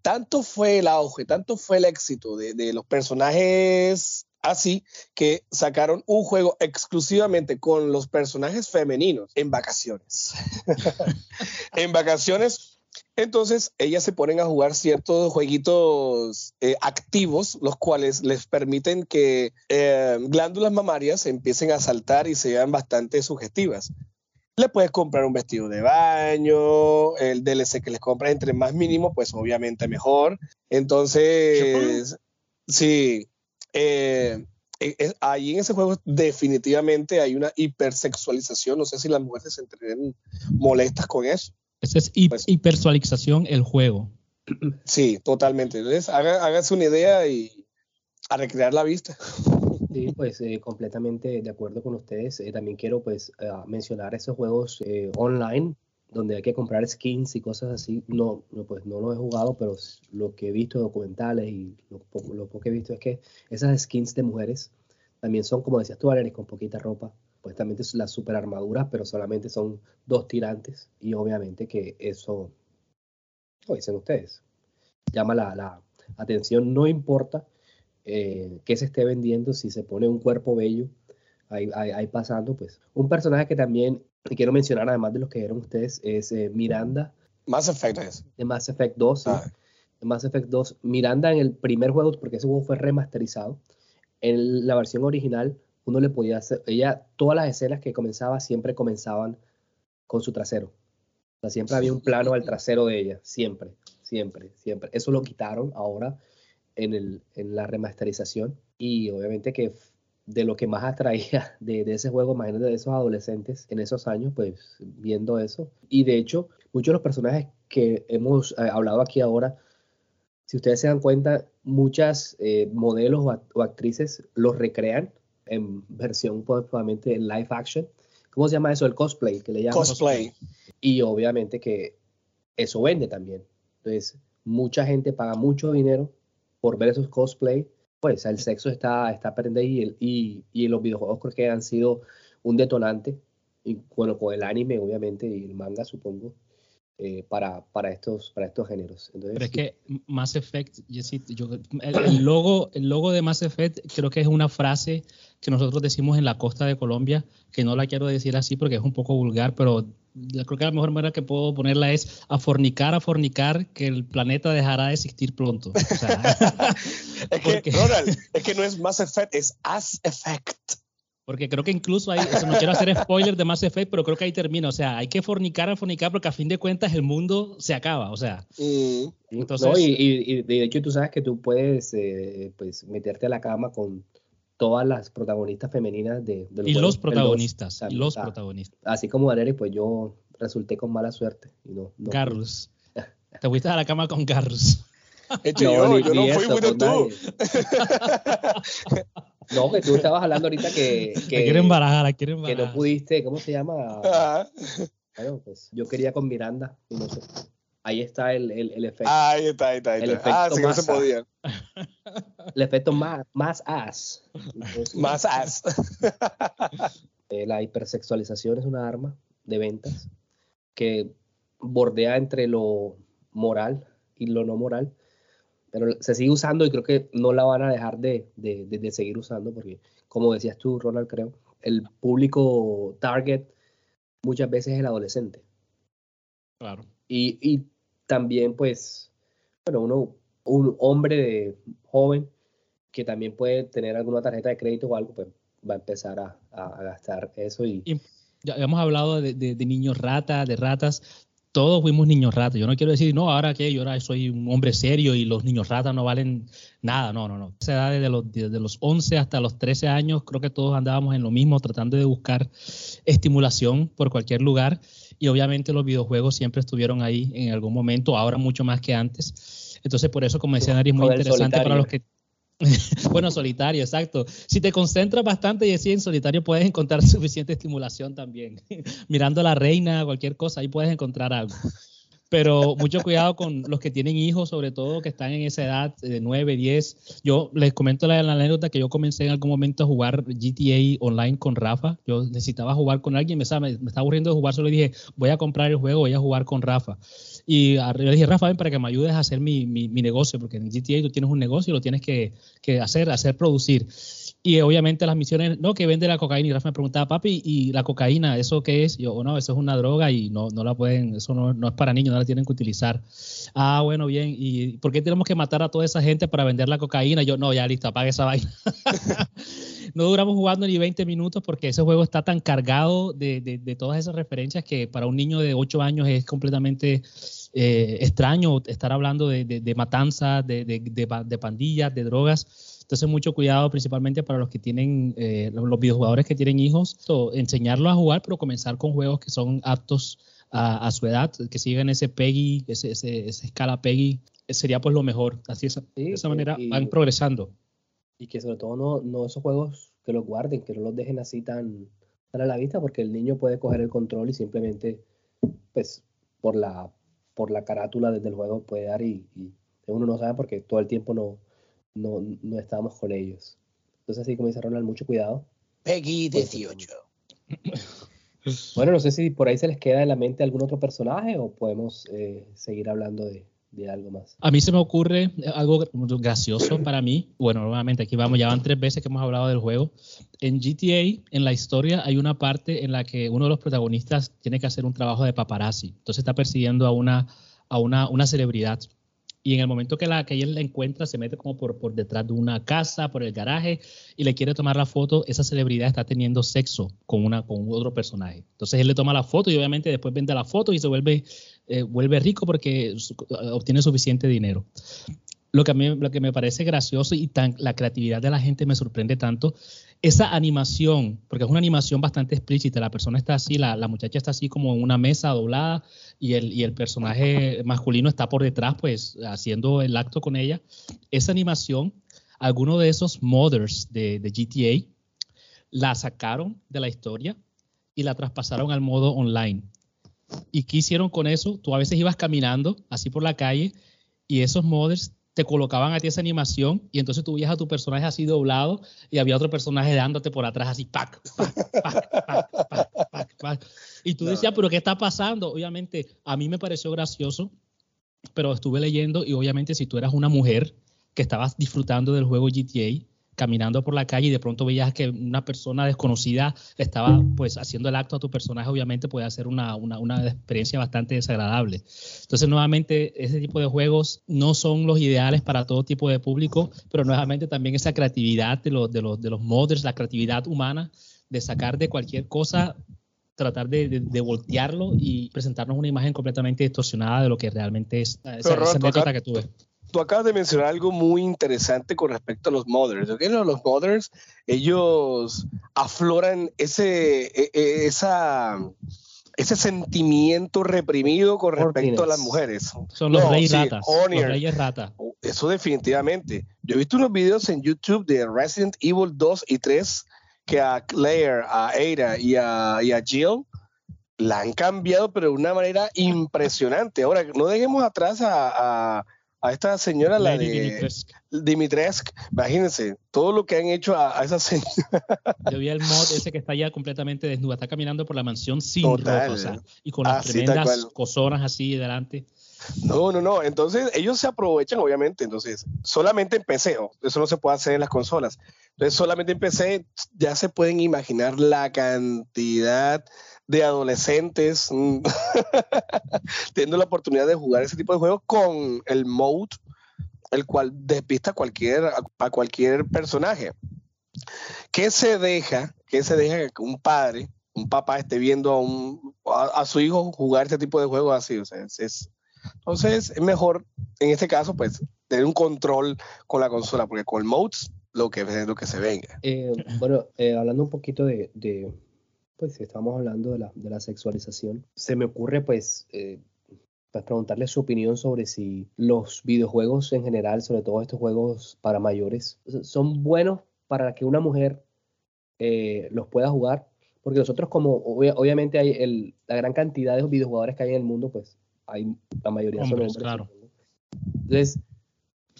Tanto fue el auge, tanto fue el éxito de, de los personajes así, que sacaron un juego exclusivamente con los personajes femeninos en vacaciones. *laughs* en vacaciones entonces, ellas se ponen a jugar ciertos jueguitos eh, activos, los cuales les permiten que eh, glándulas mamarias empiecen a saltar y sean bastante sugestivas. Le puedes comprar un vestido de baño, el DLC que les compras entre más mínimo, pues obviamente mejor. Entonces, sí, eh, ahí en ese juego definitivamente hay una hipersexualización. No sé si las mujeres se entrenen molestas con eso. Esa es hi- Pues- hipersexualización el juego. Sí, totalmente. Entonces, haga- hágase una idea y a recrear la vista. Sí, pues eh, completamente de acuerdo con ustedes. Eh, también quiero pues eh, mencionar esos juegos eh, online donde hay que comprar skins y cosas así. No, no, pues no lo he jugado, pero lo que he visto documentales y lo poco, lo poco que he visto es que esas skins de mujeres también son, como decías tú, Valeria, con poquita ropa. Pues también es las super armaduras, pero solamente son dos tirantes. Y obviamente que eso, lo dicen ustedes, llama la, la atención. No importa eh, que se esté vendiendo, si se pone un cuerpo bello ahí, ahí, ahí pasando, pues. Un personaje que también quiero mencionar, además de los que vieron ustedes, es eh, Miranda Más efecto es. de Mass Effect 2. ¿sí? Ah. De Mass Effect 2. Miranda en el primer juego, porque ese juego fue remasterizado, en la versión original uno le podía hacer, ella, todas las escenas que comenzaba siempre comenzaban con su trasero. Siempre había un plano al trasero de ella, siempre, siempre, siempre. Eso lo quitaron ahora en, el, en la remasterización y obviamente que de lo que más atraía *laughs* de, ese juego, imagínate de esos adolescentes en esos años, pues viendo eso. Y de hecho, muchos de los personajes que hemos eh, hablado aquí ahora, si ustedes se dan cuenta, muchas eh, modelos o actrices los recrean en versión pues, probablemente en live action. ¿Cómo se llama eso? El cosplay, que le llaman. Cosplay. Y obviamente que eso vende también. Entonces, mucha gente paga mucho dinero por ver esos cosplay. Pues el sexo está, está presente y, el- y, y los videojuegos creo que han sido un detonante. Y bueno, con el anime, obviamente, y el manga, supongo, eh, para, para, estos, para estos géneros. Entonces, Pero es que Mass Effect, Jessy, yo- el, el logo, el logo de Mass Effect creo que es una frase que nosotros decimos en la costa de Colombia, que no la quiero decir así porque es un poco vulgar, pero yo creo que la mejor manera que puedo ponerla es a fornicar, a fornicar, que el planeta dejará de existir pronto. O sea, *laughs* Es que, Porque- Ronald, es que no es Mass Effect, es As Effect. Porque creo que incluso ahí, eso no quiero hacer *laughs* spoiler de Mass Effect, pero creo que ahí termina. O sea, hay que fornicar, a fornicar, porque a fin de cuentas el mundo se acaba. O sea, Mm, entonces- no, y, y- y de hecho tú sabes que tú puedes eh, pues, meterte a la cama con todas las protagonistas femeninas de, y juego, los del dos protagonistas, y los o sea, protagonistas. Así como Valeria, pues yo resulté con mala suerte. Y no, no Garrus. *laughs* Te fuiste a la cama con Garrus. Hecho, No, yo, ni- yo no fui, fuiste con tú. *laughs* No, que tú estabas hablando ahorita que, *laughs* La que, quieren barajar, la quieren que barajar. no pudiste, ¿cómo se llama? Bueno, pues yo quería con Miranda y no sé. Ahí está el, el, el efecto. Ahí está, ahí está. Ahí El está. Ah, efecto sí que no se podía. *laughs* El efecto más, más as. Entonces, *laughs* Más as. eh, la hipersexualización es una arma de ventas que bordea entre lo moral y lo no moral, pero se sigue usando y creo que no la van a dejar de, de- de- de seguir usando porque, como decías tú, Ronald, creo, el público target muchas veces es el adolescente. Claro. Y, y también, pues, bueno, uno, un hombre de- joven que también puede tener alguna tarjeta de crédito o algo, pues va a empezar a, a- a gastar eso y Y ya hemos hablado de, de- de niños rata, de ratas. Todos fuimos niños ratas. Yo no quiero decir, no, ahora que yo ahora soy un hombre serio y los niños ratas no valen nada. No, no, no. Esa edad desde los, desde los 11 hasta los 13 años, creo que todos andábamos en lo mismo, tratando de buscar estimulación por cualquier lugar. Y obviamente los videojuegos siempre estuvieron ahí en algún momento, ahora mucho más que antes. Entonces, por eso, como decía Nari, es muy interesante para los que *laughs* bueno, solitario, exacto. Si te concentras bastante y así en solitario puedes encontrar *laughs* suficiente estimulación también. *laughs* Mirando a la reina, cualquier cosa, ahí puedes encontrar algo. Pero mucho cuidado con los que tienen hijos, sobre todo que están en esa edad de 9, 10. Yo les comento la, anécdota que yo comencé en algún momento a jugar GTA online con Rafa. Yo necesitaba jugar con alguien, me, me, me estaba aburriendo de jugar, solo dije, voy a comprar el juego, voy a jugar con Rafa. Y le dije, Rafa, ven para que me ayudes a hacer mi, mi, negocio, porque en GTA tú tienes un negocio y lo tienes que, que hacer, hacer producir. Y obviamente las misiones, no, que vende la cocaína. Y Rafa me preguntaba, papi, ¿y la cocaína, eso qué es? yo, oh, no, eso es una droga y no, no la pueden, eso no, no, es para niños, no la tienen que utilizar. Ah, bueno, bien. ¿Y por qué tenemos que matar a toda esa gente para vender la cocaína? Yo, no, ya listo, apague esa vaina. *laughs* no duramos jugando ni 20 minutos porque ese juego está tan cargado de, de, de todas esas referencias que para un niño de 8 años es completamente eh, extraño estar hablando de, de, matanzas, de, de, pandillas, de drogas. Entonces, mucho cuidado, principalmente para los que tienen, eh, los videojugadores que tienen hijos, enseñarlos a jugar, pero comenzar con juegos que son aptos a, su edad, que sigan ese PEGI, ese, ese, escala PEGI, sería pues lo mejor. Así de esa manera van progresando. Y que sobre todo no, no esos juegos que los guarden, que no los dejen así tan, tan a la vista, porque el niño puede coger el control y simplemente, pues, por la por la carátula desde el juego puede dar y, uno no sabe porque todo el tiempo no, no, no estábamos con ellos. Entonces, así como dice Ronald, mucho cuidado. Peggy 18. *laughs* Bueno, no sé si por ahí se les queda en la mente algún otro personaje o podemos eh, seguir hablando de, de, algo más. A mí se me ocurre algo gracioso para mí. Bueno, nuevamente aquí vamos, ya van tres veces que hemos hablado del juego. En GTA, en la historia, hay una parte en la que uno de los protagonistas tiene que hacer un trabajo de paparazzi. Entonces está persiguiendo a una, a una, una celebridad. Y en el momento que, la, que él la encuentra, se mete como por, por detrás de una casa, por el garaje, y le quiere tomar la foto. Esa celebridad está teniendo sexo con, una, con otro personaje. Entonces él le toma la foto y obviamente después vende la foto y se vuelve, eh, vuelve rico porque obtiene suficiente dinero lo que, a mí, lo que me parece gracioso y tan, la creatividad de la gente me sorprende tanto, esa animación, porque es una animación bastante explícita, la persona está así, la, muchacha está así como en una mesa doblada y el, y el, personaje masculino está por detrás, pues haciendo el acto con ella. Esa animación, algunos de esos modders de, de GTA la sacaron de la historia y la traspasaron al modo online. ¿Y qué hicieron con eso? Tú a veces ibas caminando así por la calle y esos modders te colocaban a ti esa animación y entonces tú veías a tu personaje así doblado y había otro personaje dándote por atrás así, pac, pac, Y tú decías, pero ¿qué está pasando? Obviamente, a mí me pareció gracioso, pero estuve leyendo y obviamente si tú eras una mujer que estabas disfrutando del juego GTA, caminando por la calle y de pronto veías que una persona desconocida estaba pues haciendo el acto a tu personaje, obviamente puede ser una, una, una, experiencia bastante desagradable. Entonces, nuevamente, ese tipo de juegos no son los ideales para todo tipo de público, pero nuevamente también esa creatividad de los, de los, de los modders, la creatividad humana de sacar de cualquier cosa tratar de, de, voltearlo y presentarnos una imagen completamente distorsionada de lo que realmente es esa, esa que tuve tú acabas de mencionar algo muy interesante con respecto a los mothers. Los mothers, ellos afloran ese, e, e, esa, ese sentimiento reprimido con respecto a las mujeres. Son los reyes ratas. Los reyes rata. Eso definitivamente. Yo he visto unos videos en YouTube de Resident Evil 2 y 3 que a Claire, a Ada y a, y a Jill la han cambiado, pero de una manera impresionante. Ahora, no dejemos atrás a a esta señora, la de Dimitrescu. Imagínense, todo lo que han hecho a, esa señora. Yo vi el mod ese que está ya completamente desnuda, está caminando por la mansión sin ropa, y con las tremendas cosonas así delante. No, no, no. Entonces ellos se aprovechan, obviamente. Entonces, solamente en PC, eso no se puede hacer en las consolas. Entonces, solamente en PC ya se pueden imaginar la cantidad de adolescentes mm, *laughs* teniendo la oportunidad de jugar ese tipo de juegos con el mode, el cual despista a cualquier, a cualquier personaje. ¿Qué se deja? ¿Qué se deja que un padre, un papá esté viendo a un, a, su hijo jugar este tipo de juegos así. O sea, es, entonces es mejor, en este caso, pues, tener un control con la consola, porque con modes lo que, lo que se venga. Eh, bueno, eh, hablando un poquito de, pues, estamos hablando de la, de la sexualización, se me ocurre, pues, eh, pues, preguntarle su opinión sobre si los videojuegos en general, sobre todo estos juegos para mayores, son buenos para que una mujer los pueda jugar, porque nosotros como obviamente hay el, la gran cantidad de videojugadores que hay en el mundo, pues hay la mayoría son hombres. Claro. Entonces,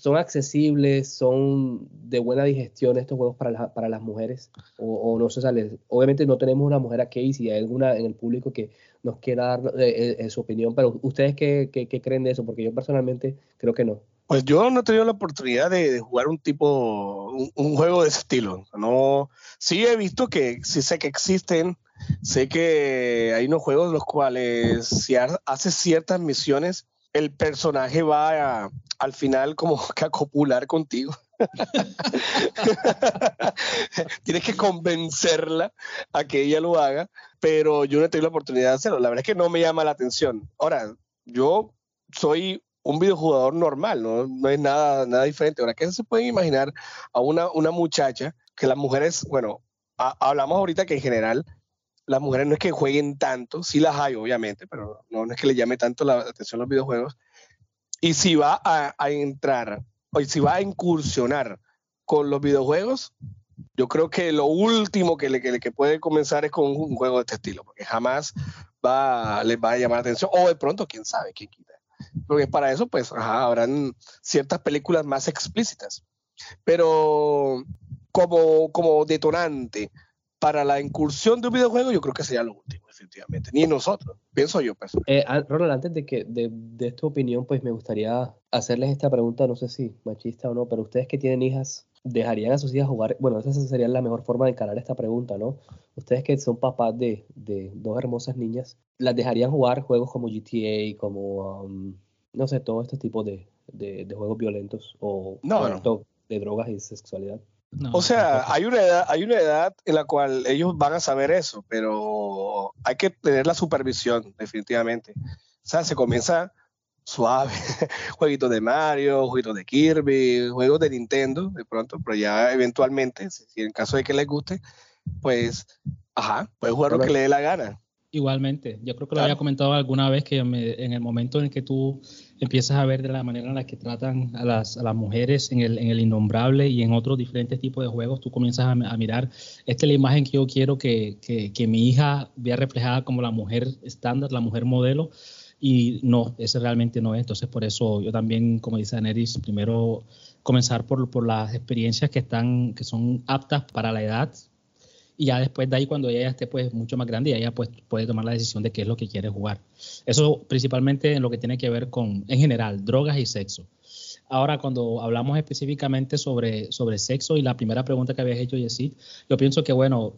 son accesibles, son de buena digestión estos juegos para, para las mujeres, o, no se sale. Obviamente no tenemos una mujer aquí, si hay alguna en el público que nos quiera dar eh, eh, su opinión, pero ¿ustedes qué, qué, qué, creen de eso? Porque yo personalmente creo que no. Pues yo no he tenido la oportunidad de, jugar un tipo, un, juego de ese estilo. No, sí he visto que, sí sé que existen, sé que hay unos juegos los cuales si haces ciertas misiones, el personaje va al final como *laughs* que a copular contigo. *laughs* Tienes que convencerla a que ella lo haga, pero yo no he tenido la oportunidad de hacerlo. La verdad es que no me llama la atención. Ahora, yo soy un videojugador normal, no, es nada, nada diferente. Ahora, ¿qué se pueden imaginar a una, una muchacha que las mujeres, bueno, hablamos ahorita que en general las mujeres no es que jueguen tanto, sí las hay obviamente, pero no, es que le llame tanto la atención los videojuegos. Y si va a, entrar, o si va a incursionar con los videojuegos, yo creo que lo último que, le, que, que puede comenzar es con un, juego de este estilo, porque jamás va, les va a llamar la atención, o de pronto, quién sabe, quién quita porque para eso, pues, habrán ciertas películas más explícitas. Pero como, como detonante para la incursión de un videojuego, yo creo que sería lo último, definitivamente. Ni nosotros, pienso yo. Pues. Eh, Ronald, antes de, que, de, de tu opinión, pues me gustaría hacerles esta pregunta, no sé si machista o no, pero ustedes que tienen hijas, ¿dejarían a sus hijas jugar? Bueno, esa sería la mejor forma de encarar esta pregunta, ¿no? Ustedes que son papás de, de dos hermosas niñas, ¿las dejarían jugar juegos como GTA, como, um, no sé, todo este tipo de, de, juegos violentos o de drogas y sexualidad? O sea, hay una, edad, hay una edad en la cual ellos van a saber eso, pero hay que tener la supervisión, definitivamente. O sea, se comienza suave, *laughs* jueguitos de Mario, jueguitos de Kirby, juegos de Nintendo, de pronto, pero ya eventualmente, si, en caso de que les guste, pues, ajá, puede jugar lo que le dé la gana. Igualmente, yo creo que lo había comentado alguna vez que en el momento en que tú empiezas a ver de la manera en la que tratan a las, a las mujeres en el, en el, innombrable y en otros diferentes tipos de juegos, tú comienzas a, mirar, esta es la imagen que yo quiero que, que, que mi hija vea reflejada como la mujer estándar, la mujer modelo, y no, ese realmente no es. Entonces, por eso yo también, como dice Aneris, primero comenzar por, por las experiencias que están, que son aptas para la edad, y ya después de ahí cuando ella esté pues mucho más grande, ella pues puede tomar la decisión de qué es lo que quiere jugar. Eso principalmente en lo que tiene que ver con, en general, drogas y sexo. Ahora, cuando hablamos específicamente sobre, sobre sexo y la primera pregunta que habías hecho, Yesid, yo pienso que, bueno,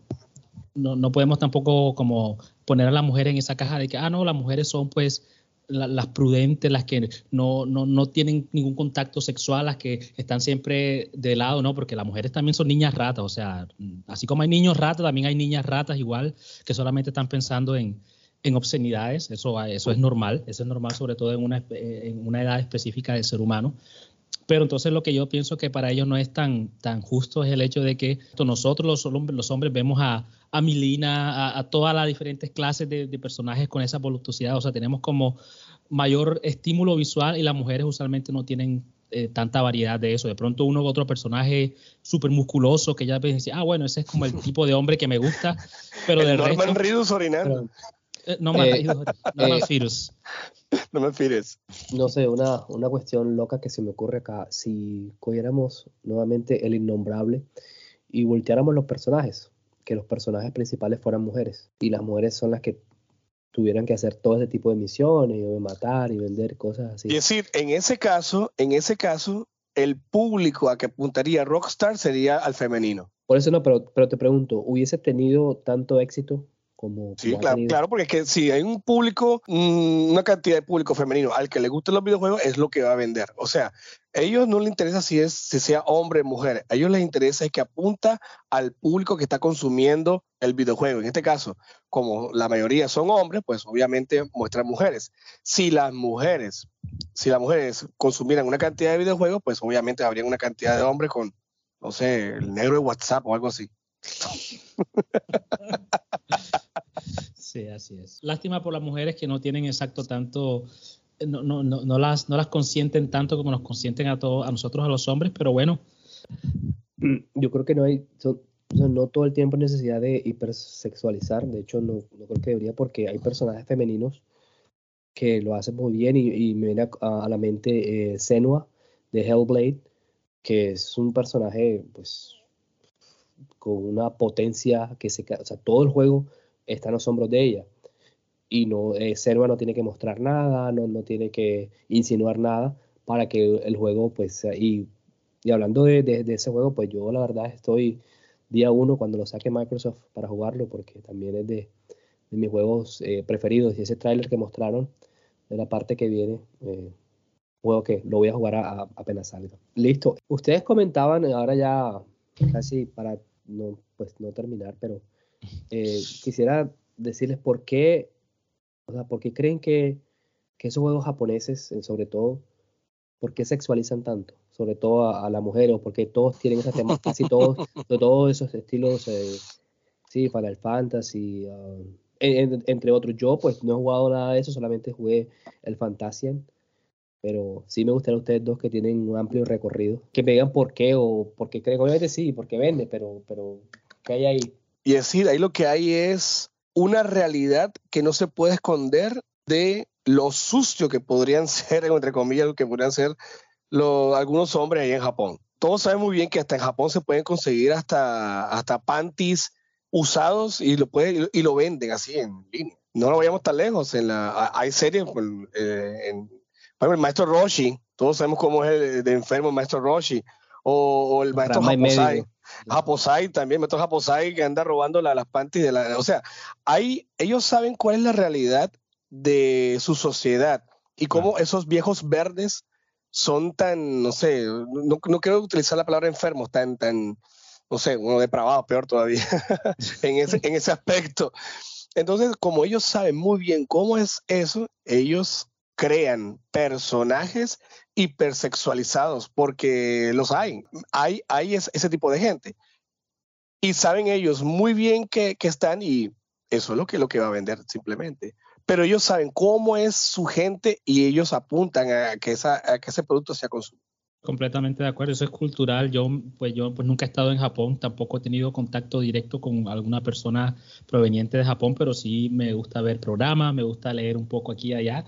no, no podemos tampoco como poner a la mujer en esa caja de que, ah, no, las mujeres son pues las prudentes, las que no, no, no, tienen ningún contacto sexual, las que están siempre de lado, ¿no? Porque las mujeres también son niñas ratas, o sea, así como hay niños ratas, también hay niñas ratas igual, que solamente están pensando en, en obscenidades, eso, eso es normal, eso es normal sobre todo en una, en una edad específica del ser humano. Pero entonces lo que yo pienso que para ellos no es tan, tan justo es el hecho de que nosotros los hombres, los hombres vemos a, a Milina, a, todas las diferentes clases de, personajes con esa voluptuosidad, o sea, tenemos como mayor estímulo visual y las mujeres usualmente no tienen eh, tanta variedad de eso. De pronto uno u otro personaje súper musculoso que ya dice, ah, bueno, ese es como el *laughs* tipo de hombre que me gusta, pero del Norman resto... orinando. Eh, no me eh, *laughs* *laughs* No me fires. No sé, una, una cuestión loca que se me ocurre acá. Si cogiéramos nuevamente el innombrable y volteáramos los personajes, que los personajes principales fueran mujeres y las mujeres son las que tuvieran que hacer todo ese tipo de misiones y matar y vender cosas así. Y decir, en ese caso, en ese caso, el público a que apuntaría Rockstar sería al femenino. Por eso no, pero, pero te pregunto, ¿hubiese tenido tanto éxito como, Sí, como claro, claro, porque es que si hay un público, mm, una cantidad de público femenino al que le gusten los videojuegos, es lo que va a vender. O sea, a ellos no les interesa si es si sea hombre o mujer, a ellos les interesa es que apunta al público que está consumiendo el videojuego. En este caso, como la mayoría son hombres, pues obviamente muestran mujeres. Si las mujeres, si las mujeres consumieran una cantidad de videojuegos, pues obviamente habría una cantidad de hombres con, no sé, el negro de WhatsApp o algo así. *laughs* Sí, así es. Lástima por las mujeres que no tienen exacto tanto, no, no, no, no las, no las consienten tanto como nos consienten a, todos, a nosotros, a los hombres, pero bueno, Mm, Yo creo que no hay, no todo el tiempo necesidad de hipersexualizar. De hecho, no, no creo que debería, porque hay personajes femeninos que lo hacen muy bien. Y, y me viene a, la mente eh, Senua de Hellblade, que es un personaje, pues, con una potencia que se, o sea, todo el juego está en los hombros de ella. Y no, eh, Senua no tiene que mostrar nada, no, no tiene que insinuar nada para que el juego, pues, y y hablando de, de- de ese juego, pues yo la verdad estoy día uno cuando lo saque Microsoft para jugarlo, porque también es de, de mis juegos eh, preferidos. Y ese tráiler que mostraron de la parte que viene, eh, juego que lo voy a jugar a- apenas salga. Listo. Ustedes comentaban, ahora ya casi para no, pues, no terminar, pero eh, quisiera decirles por qué, o sea, por qué creen que, que esos juegos japoneses, eh, sobre todo, ¿por qué sexualizan tanto? Sobre todo a, a la mujer, o porque todos tienen esos temas, *laughs* casi todos, de todos esos estilos, eh, sí, Final Fantasy, ah, en- en- entre otros. Yo, pues, no he jugado nada de eso, solamente jugué el Fantasian, pero sí me gustaría a ustedes dos que tienen un amplio recorrido, que me digan por qué o por qué creen, obviamente sí, porque vende, pero, pero, ¿qué hay ahí? Y es decir, ahí lo que hay es una realidad que no se puede esconder de lo sucio que podrían *laughs* ser, entre comillas, lo que podrían ser algunos hombres ahí en Japón. Todos saben muy bien que hasta en Japón se pueden conseguir hasta, hasta panties usados y lo, puede, y lo venden así en línea. No lo vayamos tan lejos. En la, ha- hay series, eh, en, por ejemplo, el maestro Roshi, todos sabemos cómo es el de enfermo el maestro Roshi, o, o el maestro medio. Japosai. También, maestro Japosai que anda robando la- las panties de la... O sea, hay, ellos saben cuál es la realidad de su sociedad y cómo esos viejos verdes son tan, no sé, no, no quiero utilizar la palabra enfermos, tan, tan, no sé, uno depravado, peor todavía, *laughs* en, ese, en ese aspecto. Entonces, como ellos saben muy bien cómo es eso, ellos crean personajes hipersexualizados, porque los hay, hay, hay es- ese tipo de gente. Y saben ellos muy bien que, que están y eso es lo que, lo que va a vender simplemente. Pero ellos saben cómo es su gente y ellos apuntan a que, esa, a que ese producto sea consumido. Completamente de acuerdo, eso es cultural. Yo, pues yo pues nunca he estado en Japón, tampoco he tenido contacto directo con alguna persona proveniente de Japón, pero sí me gusta ver programas, me gusta leer un poco aquí y allá.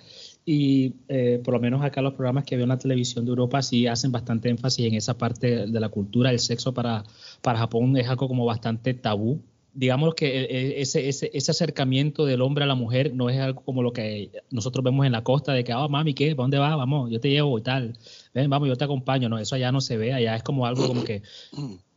Y eh, por lo menos acá los programas que veo en la televisión de Europa sí hacen bastante énfasis en esa parte de la cultura. El sexo para, para Japón es algo como bastante tabú. Digamos que eh, ese, ese, ese acercamiento del hombre a la mujer no es algo como lo que nosotros vemos en la costa, de que, oh, mami, ¿qué? ¿Para dónde vas? Vamos, yo te llevo y tal ven, vamos, yo te acompaño, no, eso allá no se ve, allá es como algo como que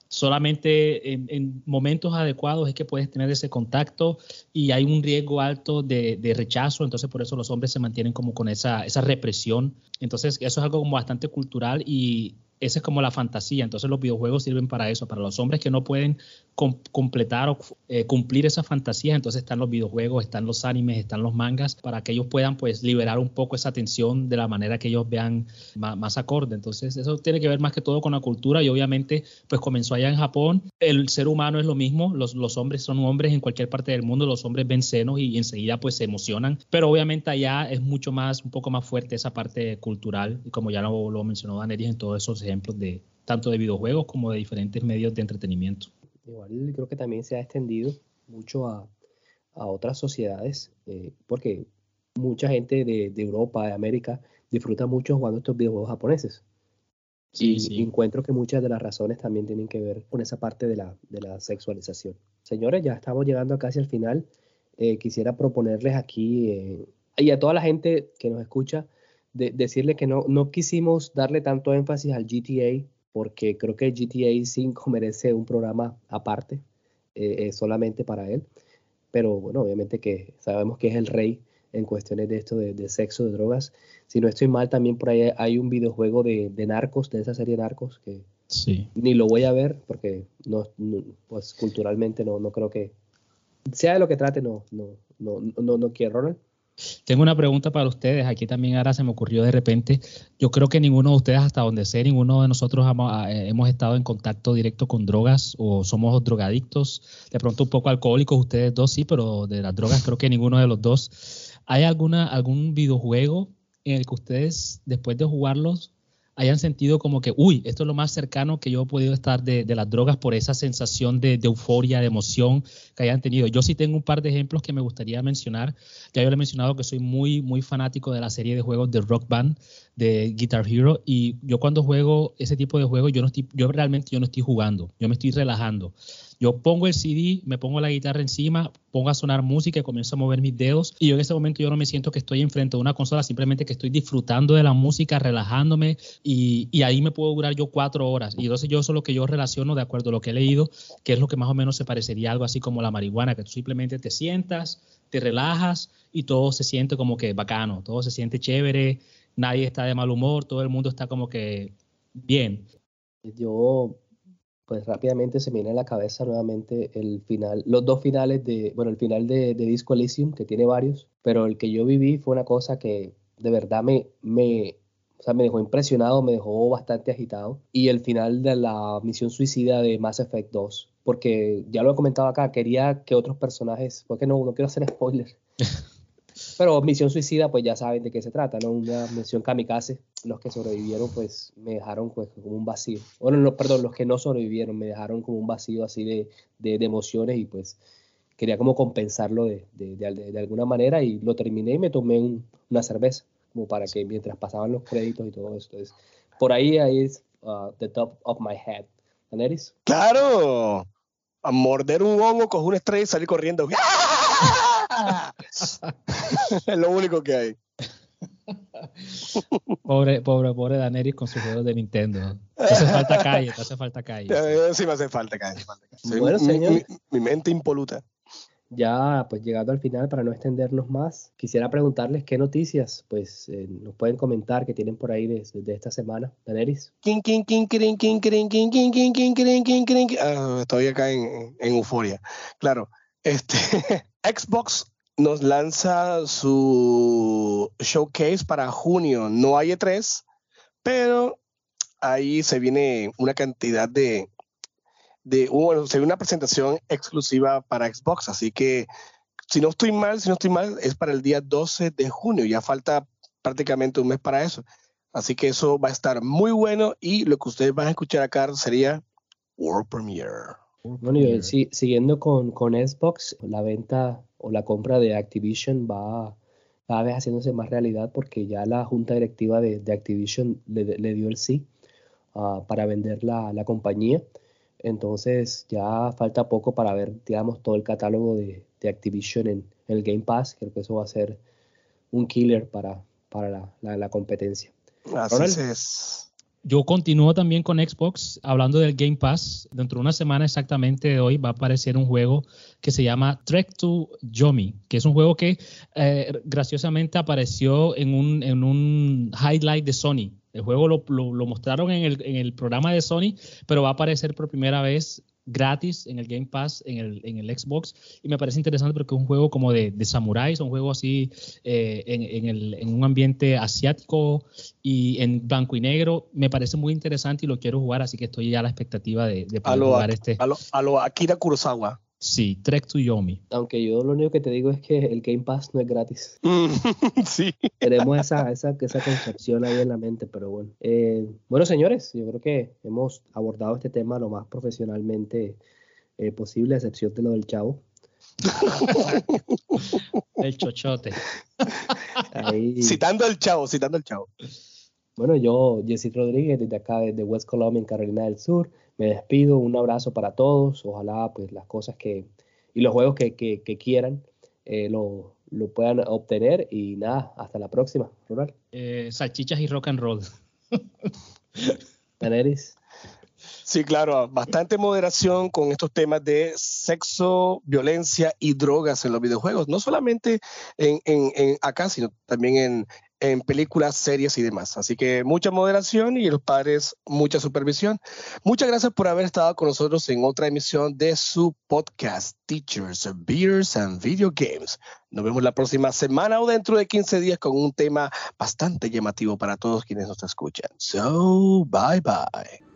solamente en, en momentos adecuados es que puedes tener ese contacto y hay un riesgo alto de, de rechazo, entonces por eso los hombres se mantienen como con esa, esa represión, entonces eso es algo como bastante cultural y esa es como la fantasía, entonces los videojuegos sirven para eso, para los hombres que no pueden com- completar o eh, cumplir esa fantasía, entonces están los videojuegos, están los animes, están los mangas, para que ellos puedan pues liberar un poco esa tensión de la manera que ellos vean más, acorde, entonces eso tiene que ver más que todo con la cultura y obviamente pues comenzó allá en Japón, el ser humano es lo mismo, los, hombres son hombres en cualquier parte del mundo, los hombres ven senos y, enseguida pues se emocionan, pero obviamente allá es mucho más, un poco más fuerte esa parte cultural. Y como ya lo, lo mencionó Daneris en todos esos ejemplos de tanto de videojuegos como de diferentes medios de entretenimiento. Igual creo que también se ha extendido mucho a, a otras sociedades, eh, porque mucha gente de, de Europa, de América, disfruta mucho jugando estos videojuegos japoneses. Sí, y sí. encuentro que muchas de las razones también tienen que ver con esa parte de la, de la sexualización. Señores, ya estamos llegando casi al final. Eh, quisiera proponerles aquí eh, y a toda la gente que nos escucha, de, decirle que no, no quisimos darle tanto énfasis al GTA porque creo que GTA 5 *laughs* merece un programa aparte, eh, eh, solamente para él. pero bueno, obviamente que sabemos que es el rey en cuestiones de esto de, sexo, de drogas. Si no estoy mal, también por ahí hay un videojuego de, narcos, de esa serie Narcos, que sí. ni lo voy a ver porque no, pues culturalmente no, no creo que sea de lo que trate, no, no, no, no, no quiero, Ronald. Tengo una pregunta para ustedes. Aquí también ahora se me ocurrió de repente. Yo creo que ninguno de ustedes, hasta donde sé, ninguno de nosotros eh, hemos, estado en contacto directo con drogas o somos drogadictos. De pronto un poco alcohólicos, ustedes dos sí, pero de las drogas creo que ninguno de los dos. ¿Hay alguna, algún videojuego en el que ustedes, después de jugarlos, hayan sentido como que, uy, esto es lo más cercano que yo he podido estar de, las drogas por esa sensación de, euforia, de emoción que hayan tenido. Yo sí tengo un par de ejemplos que me gustaría mencionar. Ya yo le he mencionado que soy muy, muy fanático de la serie de juegos de Rock Band, de Guitar Hero, y yo cuando juego ese tipo de juegos, yo, no estoy, yo realmente yo no estoy jugando, yo me estoy relajando. Yo pongo el CD, me pongo la guitarra encima, pongo a sonar música y comienzo a mover mis dedos. Y yo en ese momento yo no me siento que estoy enfrente de una consola, simplemente que estoy disfrutando de la música, relajándome y, y ahí me puedo durar yo cuatro horas. Y entonces yo eso es lo que yo relaciono de acuerdo a lo que he leído, que es lo que más o menos se parecería a algo así como la marihuana, que tú simplemente te sientas, te relajas y todo se siente como que bacano, todo se siente chévere, nadie está de mal humor, todo el mundo está como que bien. Yo pues rápidamente se me viene a la cabeza nuevamente el final, los dos finales de, bueno, el final de, Disco Elysium, que tiene varios, pero el que yo viví fue una cosa que de verdad me, me, o sea, me dejó impresionado, me dejó bastante agitado. Y el final de la misión suicida de Mass Effect 2, porque ya lo he comentado acá, quería que otros personajes, porque no, no quiero hacer *laughs* spoiler. Pero Misión Suicida, pues ya saben de qué se trata, ¿no? Una misión kamikaze. Los que sobrevivieron, pues me dejaron pues, como un vacío. Bueno, no, perdón, los que no sobrevivieron me dejaron como un vacío así de, de, emociones y pues quería como compensarlo de, de, alguna manera y lo terminé y me tomé una cerveza, como para que mientras pasaban los créditos y todo eso. Entonces, por ahí, ahí es uh, the top of my head. ¿Aneris? Claro, a morder un hongo, coger una estrella y salir corriendo. *laughs* *laughs* *laughs* es lo único que hay. *laughs* Pobre, pobre, pobre Daneris con sus juegos de Nintendo. Te hace *laughs* falta calle, te hace falta calle. Sí, me hace falta calle. Bueno, señor. Mi, mente impoluta. Ya, pues llegando al final, para no extendernos más, quisiera preguntarles qué noticias, pues eh, nos pueden comentar que tienen por ahí desde de esta semana. Daneris. estoy acá en, en euforia. Claro, este, Xbox nos lanza su showcase para junio. No hay E3, pero ahí se viene una cantidad de, de bueno, se viene una presentación exclusiva para Xbox, así que si no estoy mal, si no estoy mal, es para el día 12 de junio, ya falta prácticamente un mes para eso. Así que eso va a estar muy bueno y lo que ustedes van a escuchar acá sería World Premiere. Bueno, y siguiendo con, con, Xbox, la venta o la compra de Activision va cada vez haciéndose más realidad porque ya la junta directiva de, Activision le, dio el sí ah, para vender la, la, compañía. Entonces ya falta poco para ver, digamos, todo el catálogo de, de Activision en, el Game Pass. Creo que eso va a ser un killer para, para la, la, competencia. Así es. Yo continúo también con Xbox, hablando del Game Pass. Dentro de una semana exactamente de hoy va a aparecer un juego que se llama Trek to Yomi, que es un juego que eh, graciosamente apareció en un, en un highlight de Sony. El juego lo, lo, mostraron en el, en el, programa de Sony, pero va a aparecer por primera vez gratis en el Game Pass, en el, en el Xbox, y me parece interesante porque es un juego como de, de samuráis, un juego así eh, en, en, el, en, un ambiente asiático y en blanco y negro, me parece muy interesante y lo quiero jugar, así que estoy ya a la expectativa de, de poder jugar este. A lo, a lo Akira Kurosawa. Sí, Trek to Yomi. Aunque yo lo único que te digo es que el Game Pass no es gratis. *laughs* sí. Tenemos esa, esa, esa, concepción ahí en la mente, pero bueno. Eh, bueno, señores, yo creo que hemos abordado este tema lo más profesionalmente eh, posible, a excepción de lo del chavo. *laughs* el chochote. Citando al chavo, citando al chavo. Bueno, yo, Jesse Rodríguez, desde acá, desde West Columbia, en Carolina del Sur, me despido. Un abrazo para todos. Ojalá, pues, las cosas que y los juegos que, que, quieran eh, lo, lo, puedan obtener. Y nada, hasta la próxima, Ronald. Eh, salchichas y rock and roll. Daenerys. Sí, claro, bastante moderación con estos temas de sexo, violencia y drogas en los videojuegos, no solamente en, en acá, sino también en, en películas, series y demás. Así que mucha moderación y los padres mucha supervisión. Muchas gracias por haber estado con nosotros en otra emisión de su podcast Teachers, Beers and Video Games. Nos vemos la próxima semana o dentro de 15 días con un tema bastante llamativo para todos quienes nos escuchan. So, bye bye.